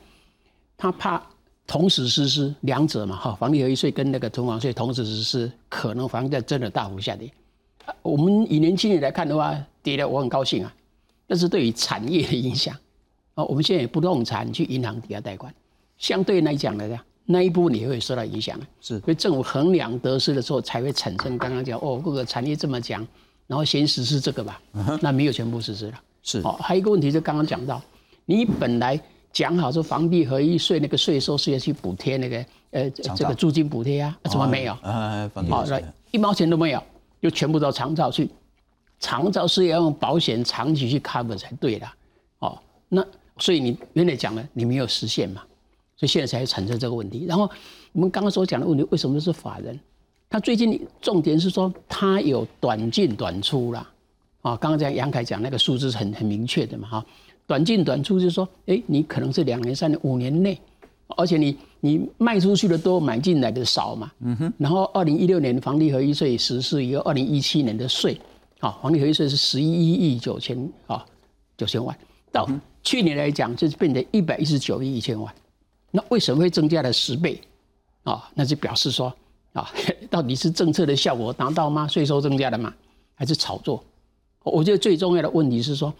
他怕。同时实施两者嘛，哈，房地合一税跟那个囤房税同时实施，可能房价真的大幅下跌。我们以年轻人来看的话，跌了我很高兴啊。但是对于产业的影响，啊，我们现在也不动产去银行抵押贷款，相对来讲呢，那一部分也会受到影响。是，所以政府衡量得失的时候，才会产生刚刚讲哦，各个产业这么讲，然后先实施这个吧。那没有全部实施了。是，哦，还有一个问题就刚刚讲到，你本来。讲好说，房地合一税那个税收是要去补贴那个呃这个租金补贴啊，怎么没有？啊，好，那一毛钱都没有，就全部到长照去。长照是要用保险长期去 cover 才对的。哦，那所以你原来讲了，你没有实现嘛，所以现在才产生这个问题。然后我们刚刚所讲的问题，为什么是法人？他最近重点是说他有短进短出啦。啊，刚刚讲杨凯讲那个数字是很很明确的嘛，哈，短进短出就是说，哎，你可能是两年、三年、五年内，而且你你卖出去的多，买进来的少嘛，嗯哼。然后二零一六年房地合一税实施以后，二零一七年的税，啊，房地合一税是十一亿九千啊九千万，到去年来讲就是变成一百一十九亿一千万，那为什么会增加了十倍？啊，那就表示说，啊，到底是政策的效果达到吗？税收增加了吗？还是炒作？我觉得最重要的问题是说，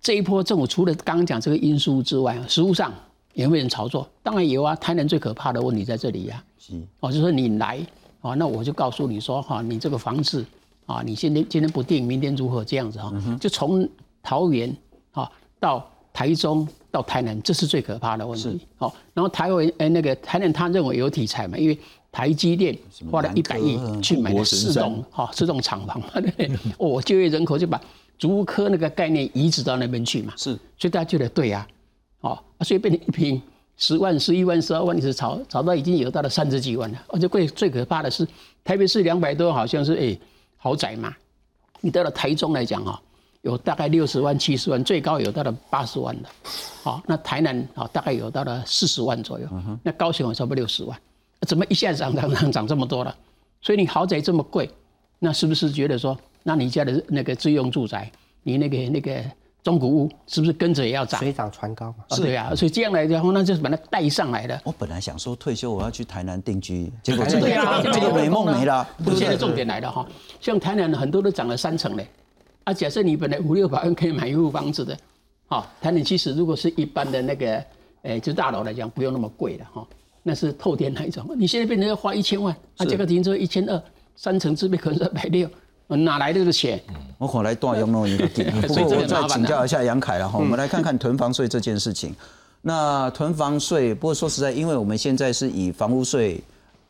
这一波政府除了刚刚讲这个因素之外，实物上有没有人炒作？当然有啊。台南最可怕的问题在这里呀，是哦，就说你来啊，那我就告诉你说哈，你这个房子啊，你今天今天不定，明天如何这样子哈？就从桃园啊到台中到台南，这是最可怕的问题。好，然后台湾呃那个台南他认为有题材嘛，因为。台积电花了一百亿去买了四栋，哈，四栋厂房嘛，对不对？哦，就业人口就把竹科那个概念移植到那边去嘛，是，所以大家觉得对呀，哦，所以变成一平十万、十一万、十二万，你是炒炒到已经有到了三十几万了。而且贵最可怕的是，台北市两百多，好像是哎豪宅嘛，你到了台中来讲哈，有大概六十万、七十万，最高有到了八十万的，好，那台南啊大概有到了四十万左右，那高雄差不多六十万。怎么一下子涨涨涨涨这么多了？所以你豪宅这么贵，那是不是觉得说，那你家的那个自用住宅，你那个那个中古屋，是不是跟着也要涨？水涨船高嘛。是对啊，所以这样来讲，那就是把它带上来的。我本来想说退休我要去台南定居，结果这个这个美梦没了。现在重点来了哈，像台南很多都涨了三成嘞。啊，假设你本来五六百万可以买一户房子的，好，台南其实如果是一般的那个，诶，就大楼来讲，不用那么贵的哈。那是透天那一种，你现在变成要花一千万，啊，这个停车一千二，三层自备可能是百六，哪来的这个钱？我可来断用弄一个点。不过我再请教一下杨凯了哈，我们来看看囤房税这件事情。那囤房税，不过说实在，因为我们现在是以房屋税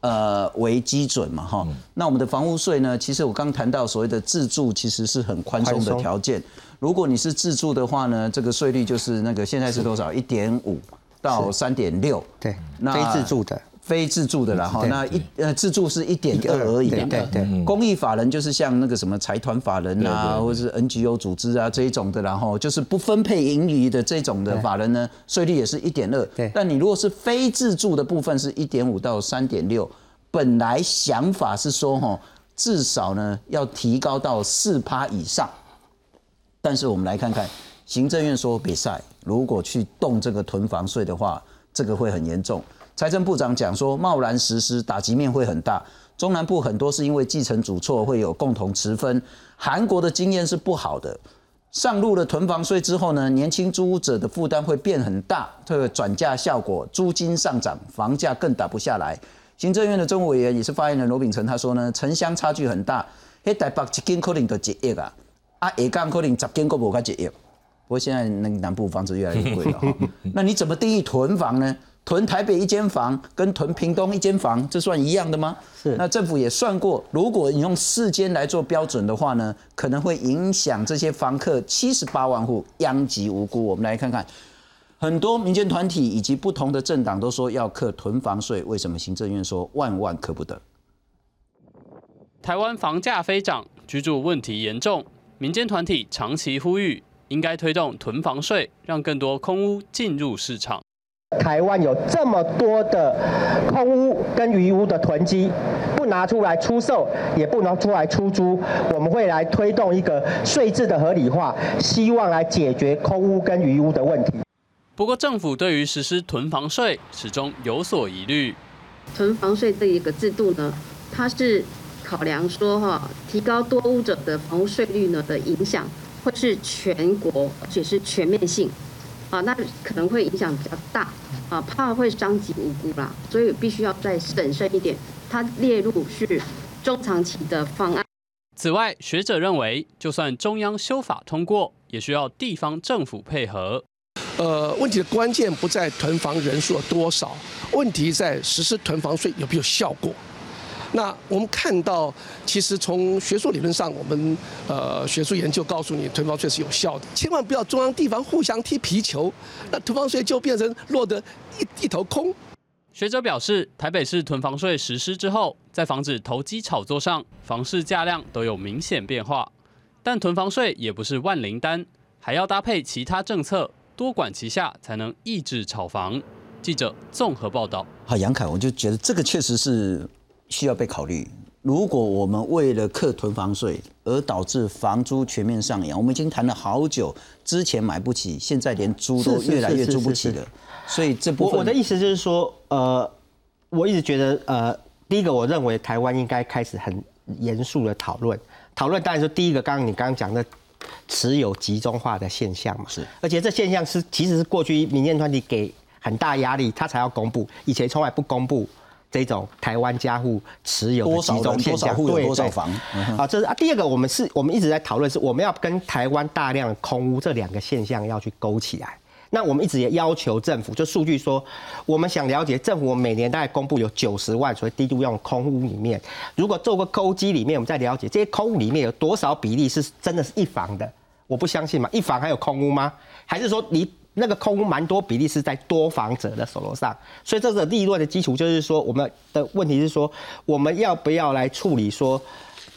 呃为基准嘛哈，那我们的房屋税呢，其实我刚谈到所谓的自住，其实是很宽松的条件。如果你是自住的话呢，这个税率就是那个现在是多少？一点五。到三点六，对，非自住的，非自住的了哈。那一呃，自住是一点二而已。对对，公益法人就是像那个什么财团法人啊，或者是 NGO 组织啊这一种的，然后就是不分配盈余的这种的法人呢，税率也是一点二。对，但你如果是非自住的部分是一点五到三点六，本来想法是说哈，至少呢要提高到四趴以上。但是我们来看看。行政院说比赛，如果去动这个囤房税的话，这个会很严重。财政部长讲说，贸然实施打击面会很大。中南部很多是因为继承主错，会有共同持分。韩国的经验是不好的，上路了囤房税之后呢，年轻租屋者的负担会变很大，这个转嫁效果，租金上涨，房价更打不下来。行政院的政务委员也是发言人罗秉成，他说呢，城乡差距很大，迄台北一间可能就一亿啊，啊下港可能十间都无甲一亿。不过现在那个南部房子越来越贵了哈，那你怎么定义囤房呢？囤台北一间房跟囤屏东一间房，这算一样的吗？是。那政府也算过，如果你用四间来做标准的话呢，可能会影响这些房客七十八万户，殃及无辜。我们来看看，很多民间团体以及不同的政党都说要课囤房税，为什么行政院说万万可不得？台湾房价飞涨，居住问题严重，民间团体长期呼吁。应该推动囤房税，让更多空屋进入市场。台湾有这么多的空屋跟余屋的囤积，不拿出来出售，也不拿出来出租，我们会来推动一个税制的合理化，希望来解决空屋跟余屋的问题。不过，政府对于实施囤房税始终有所疑虑。囤房税这一个制度呢，它是考量说哈，提高多屋者的房屋税率呢的影响。或是全国，而且是全面性，啊，那可能会影响比较大，啊，怕会伤及无辜啦，所以必须要再审慎一点。它列入是中长期的方案。此外，学者认为，就算中央修法通过，也需要地方政府配合。呃，问题的关键不在囤房人数有多少，问题在实施囤房税有没有效果。那我们看到，其实从学术理论上，我们呃学术研究告诉你，囤房税是有效的。千万不要中央地方互相踢皮球，那囤房税就变成落得一一头空。学者表示，台北市囤房税实施之后，在防止投机炒作上，房市价量都有明显变化。但囤房税也不是万灵丹，还要搭配其他政策，多管齐下，才能抑制炒房。记者综合报道。好，杨凯，我就觉得这个确实是需要被考虑。如果我们为了克囤房税而导致房租全面上扬，我们已经谈了好久，之前买不起，现在连租都越来越租不起了。所以这部分，我的意思就是说，呃，我一直觉得，呃，第一个，我认为台湾应该开始很严肃的讨论，讨论当然说，第一个，刚刚你刚刚讲的持有集中化的现象嘛，是，而且这现象是其实是过去民间团体给很大压力，他才要公布，以前从来不公布这种台湾家户持有的集中现象，对多少房？啊，这是啊，第二个，我们是我们一直在讨论，是我们要跟台湾大量空屋这两个现象要去勾起来。那我们一直也要求政府，就数据说，我们想了解政府每年大概公布有九十万所谓低度用空屋里面，如果做个勾机里面，我们再了解这些空屋里面有多少比例是真的是一房的？我不相信嘛，一房还有空屋吗？还是说你那个空蛮多比例是在多房者的手头上？所以这个利润的基础就是说，我们的问题是说，我们要不要来处理说，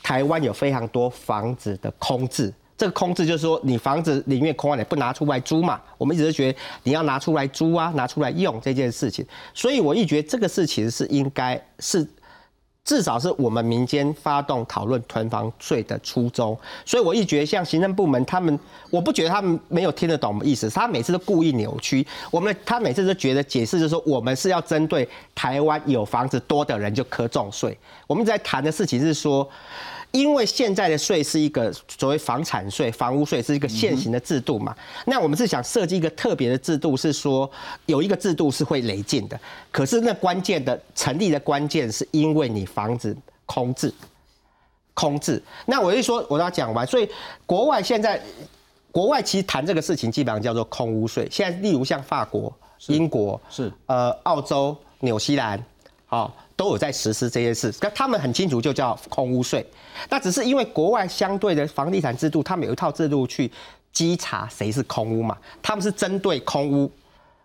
台湾有非常多房子的空置？这个空置就是说，你房子里面空了，你不拿出来租嘛？我们一直都觉得你要拿出来租啊，拿出来用这件事情。所以我一觉得这个事情是应该是，至少是我们民间发动讨论囤房税的初衷。所以我一觉得像行政部门他们，我不觉得他们没有听得懂我们意思，他每次都故意扭曲我们，他每次都觉得解释就是说我们是要针对台湾有房子多的人就苛重税。我们在谈的事情是说。因为现在的税是一个所谓房产税、房屋税是一个现行的制度嘛，那我们是想设计一个特别的制度，是说有一个制度是会累进的。可是那关键的成立的关键是因为你房子空置，空置。那我就说我要讲完，所以国外现在国外其实谈这个事情基本上叫做空屋税。现在例如像法国、英国是呃澳洲、纽西兰，好。都有在实施这件事，可他们很清楚，就叫空屋税。那只是因为国外相对的房地产制度，他们有一套制度去稽查谁是空屋嘛。他们是针对空屋，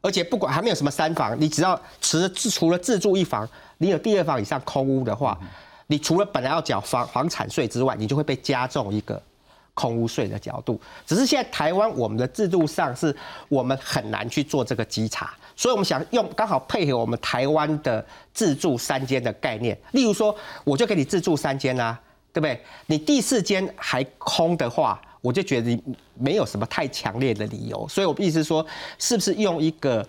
而且不管还没有什么三房，你只要持除了自住一房，你有第二房以上空屋的话，你除了本来要缴房房产税之外，你就会被加重一个空屋税的角度。只是现在台湾我们的制度上是我们很难去做这个稽查。所以，我们想用刚好配合我们台湾的自住三间的概念，例如说，我就给你自住三间啊，对不对？你第四间还空的话，我就觉得你没有什么太强烈的理由。所以我意思说，是不是用一个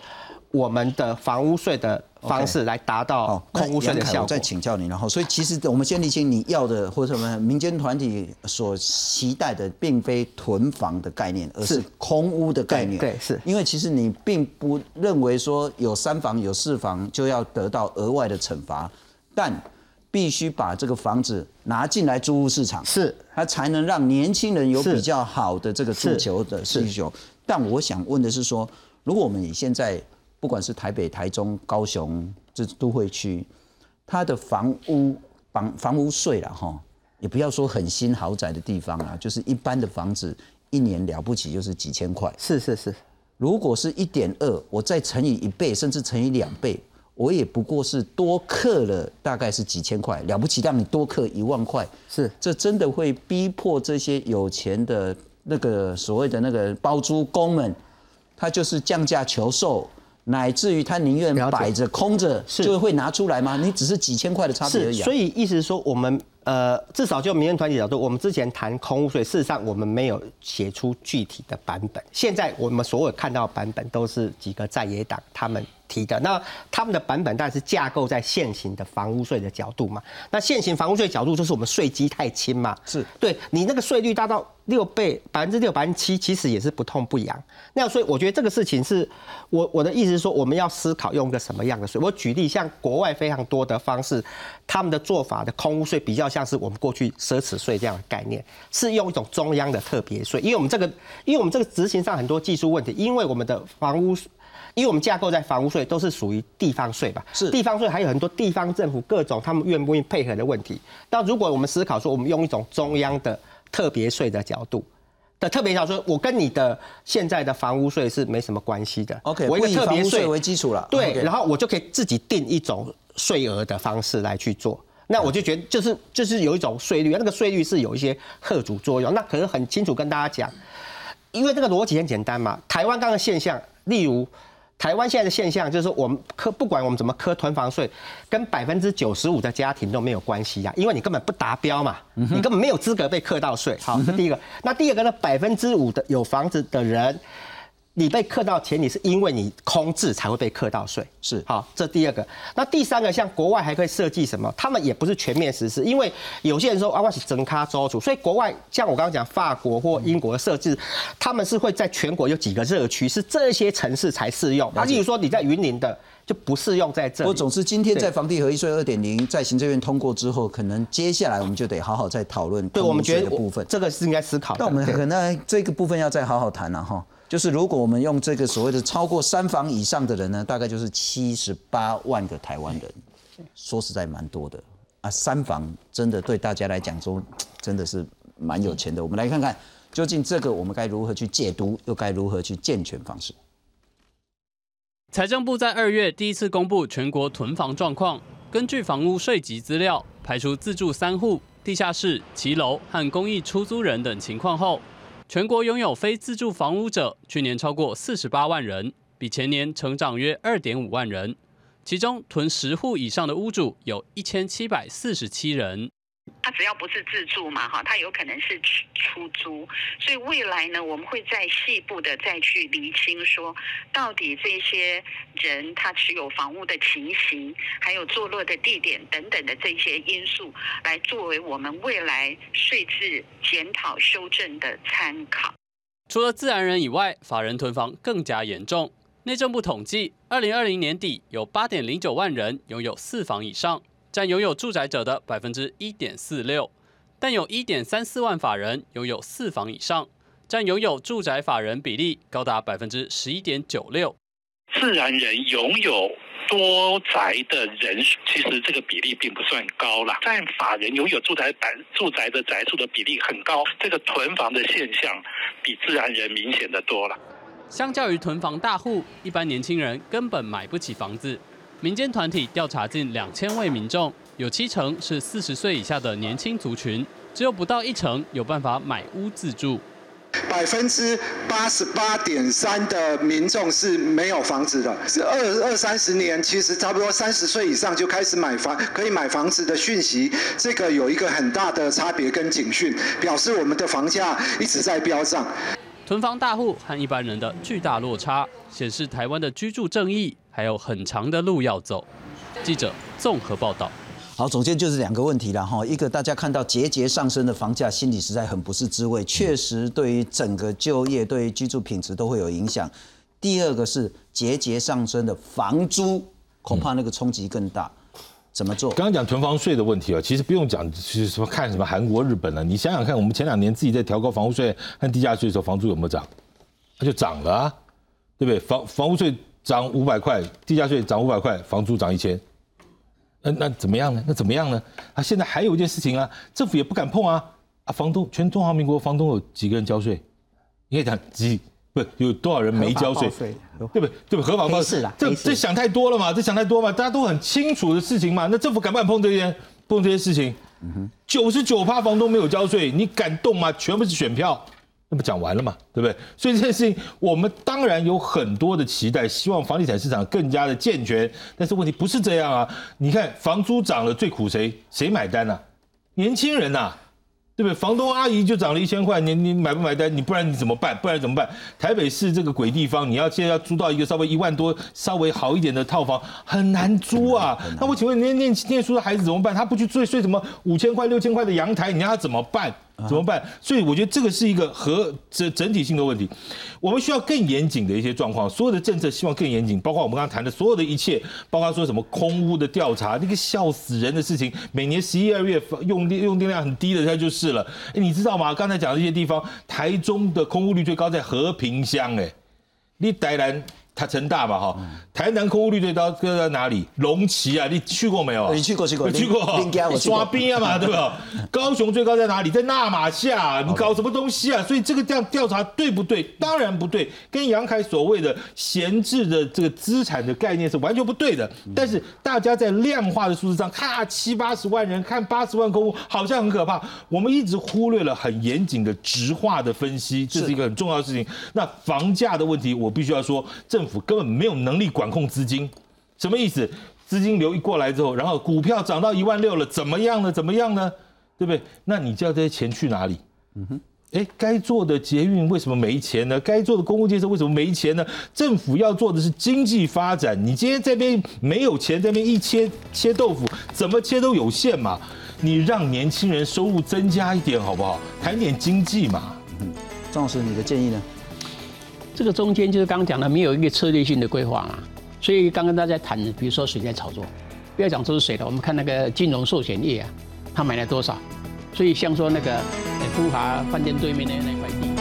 我们的房屋税的？方式来达到空屋税的效果。我再请教你，然后，所以其实我们先理清你要的或者什么民间团体所期待的，并非囤房的概念，而是空屋的概念。对，是。因为其实你并不认为说有三房有四房就要得到额外的惩罚，但必须把这个房子拿进来租屋市场，是。它才能让年轻人有比较好的这个诉求的需求。但我想问的是说，如果我们以现在不管是台北、台中、高雄这都会区，它的房屋房房屋税了哈，也不要说很新豪宅的地方啊，就是一般的房子，一年了不起就是几千块。是是是，如果是一点二，我再乘以一倍，甚至乘以两倍，我也不过是多克了，大概是几千块，了不起让你多克一万块。是，这真的会逼迫这些有钱的那个所谓的那个包租公们，他就是降价求售。乃至于他宁愿摆着空着，就会拿出来吗？你只是几千块的差别而已。所以意思是说，我们呃，至少就民间团体角度，我们之前谈空屋税，事实上我们没有写出具体的版本。现在我们所有看到版本都是几个在野党他们提的。那他们的版本当然是架构在现行的房屋税的角度嘛。那现行房屋税角度就是我们税基太轻嘛，是对你那个税率达到六倍，百分之六、百分之七，其实也是不痛不痒。那所以我觉得这个事情是我我的意思是说，我们要思考用个什么样的税。我举例，像国外非常多的方式，他们的做法的空屋税比较像是我们过去奢侈税这样的概念，是用一种中央的特别税。因为我们这个，因为我们这个执行上很多技术问题，因为我们的房屋。因为我们架构在房屋税都是属于地方税吧，是地方税还有很多地方政府各种他们愿不愿意配合的问题。那如果我们思考说，我们用一种中央的特别税的角度的特别角度，我跟你的现在的房屋税是没什么关系的。OK，我以特别税为基础了对然后我就可以自己定一种税额的方式来去做。那我就觉得就是就是有一种税率，那个税率是有一些贺主作用。那可是很清楚跟大家讲，因为这个逻辑很简单嘛。台湾刚刚现象，例如台湾现在的现象就是，我们科不管我们怎么科囤房税，跟百分之九十五的家庭都没有关系呀、因为你根本不达标嘛，你根本没有资格被课到税。好，这第一个。那第二个呢，百分之五的有房子的人。你被课到钱，你是因为你空置才会被课到税，是好，这第二个。那第三个，像国外还可以设计什么？他们也不是全面实施，因为有些人说啊，我是整卡周主，所以国外像我刚刚讲法国或英国的设置，他们是会在全国有几个热区，是这些城市才适用。那例如说你在云林的就不适用在这里。不过，总之，今天在房地合一税二点零在行政院通过之后，可能接下来我们就得好好再讨论对，我们觉得的部分。这个是应该思考的。那我们对可能这个部分要再好好谈了哈。就是如果我们用这个所谓的超过三房以上的人呢，大概就是七十八万个台湾人，说实在蛮多的啊。三房真的对大家来讲说，真的是蛮有钱的。我们来看看究竟这个我们该如何去解读，又该如何去健全方式。财政部在二月第一次公布全国囤房状况，根据房屋税籍资料，排除自住三户、地下室、骑楼和公益出租人等情况后，全国拥有非自住房屋者去年超过四十八万人，比前年成长约二点五万人。其中囤十户以上的屋主有一千七百四十七人。它只要不是自住嘛，哈，它有可能是出出租，所以未来呢，我们会再细部的再去厘清说，到底这些人他持有房屋的情形，还有坐落的地点等等的这些因素，来作为我们未来税制检讨修正的参考。除了自然人以外，法人囤房更加严重。内政部统计，二零二零年底有八点零九万人拥有四房以上，占拥有住宅者的百分之一点四六，但有一点三四万法人拥有四房以上，占拥有住宅法人比例高达百分之十一点九六。自然人拥有多宅的人数，其实这个比例并不算高啦。占法人拥有住宅版住宅的宅数的比例很高，这个囤房的现象比自然人明显的多了。相较于囤房大户，一般年轻人根本买不起房子。民间团体调查近两千位民众，有七成是四十岁以下的年轻族群，只有不到一成有办法买屋自住。百分之八十八点三的民众是没有房子的，是二二三十年，其实差不多三十岁以上就开始买房，可以买房子的讯息，这个有一个很大的差别跟警讯，表示我们的房价一直在飙涨。囤房大户和一般人的巨大落差，显示台湾的居住正义还有很长的路要走。记者综合报道。好，总结就是两个问题了哈。一个大家看到节节上升的房价，心里实在很不是滋味，确实对于整个就业、对于居住品质都会有影响。第二个是节节上升的房租，恐怕那个冲击更大。怎么做？刚刚讲囤房税的问题啊，其实不用讲，是什么看什么韩国、日本了。你想想看，我们前两年自己在调高房屋税和地价税的时候，房租有没有涨？它就涨了啊，对不对？房房屋税涨五百块，地价税涨五百块，房租涨一千。那那怎么样呢？那怎么样呢？啊，现在还有一件事情啊，政府也不敢碰啊啊！房东全中华民国房东有几个人交税？你可以讲几不有多少人没交税？对不对？对不？合法报税这这想太多了嘛？这想太多嘛？大家都很清楚的事情嘛。那政府敢不敢碰这些碰这些事情？九十九趴房东没有交税，你敢动吗？全部是选票。那不讲完了嘛，对不对？所以这件事情，我们当然有很多的期待，希望房地产市场更加的健全。但是问题不是这样啊！你看房租涨了，最苦谁？谁买单啊？年轻人呐、对不对？房东阿姨就涨了一千块，你你买不买单？你不然你怎么办？不然怎么办？台北市这个鬼地方，你要现在要租到一个稍微一万多、稍微好一点的套房，很难租啊。那我请问，念念念书的孩子怎么办？他不去睡睡什么五千块、六千块的阳台，你让他怎么办？怎么办？所以我觉得这个是一个和整整体性的问题，我们需要更严谨的一些状况。所有的政策希望更严谨，包括我们刚刚谈的所有的一切，包括说什么空屋的调查，那个笑死人的事情。每年十一二月用电用电量很低的，它就是了。哎，你知道吗？刚才讲的这些地方，台中的空屋率最高在和平乡，哎，你台南。它成大嘛哈，台南空屋率最高在哪里？龙旗啊，你去过没有？你去过去过，去过。刷冰啊嘛，对吧？高雄最高在哪里？在纳马夏，你搞什么东西啊？所以这个这样调查对不对？当然不对，跟杨凯所谓的闲置的这个资产的概念是完全不对的。但是大家在量化的数字上看七八十万人，看八十万空屋，好像很可怕。我们一直忽略了很严谨的直化的分析，这是一个很重要的事情。那房价的问题，我必须要说政。政府根本没有能力管控资金，什么意思？资金流一过来之后，然后股票涨到一万六了，怎么样呢？怎么样呢？对不对？那你叫这些钱去哪里？嗯哼，哎，该做的捷运为什么没钱呢？该做的公共建设为什么没钱呢？政府要做的是经济发展，你今天这边没有钱，这边一切切豆腐，怎么切都有限嘛。你让年轻人收入增加一点好不好？谈点经济嘛。嗯，张老师，你的建议呢？这个中间就是刚讲的，没有一个策略性的规划嘛，所以刚刚大家谈，比如说谁在炒作，不要讲这是谁的，我们看那个金融寿险业啊，他买了多少，所以像说那个富华饭店对面的那块地。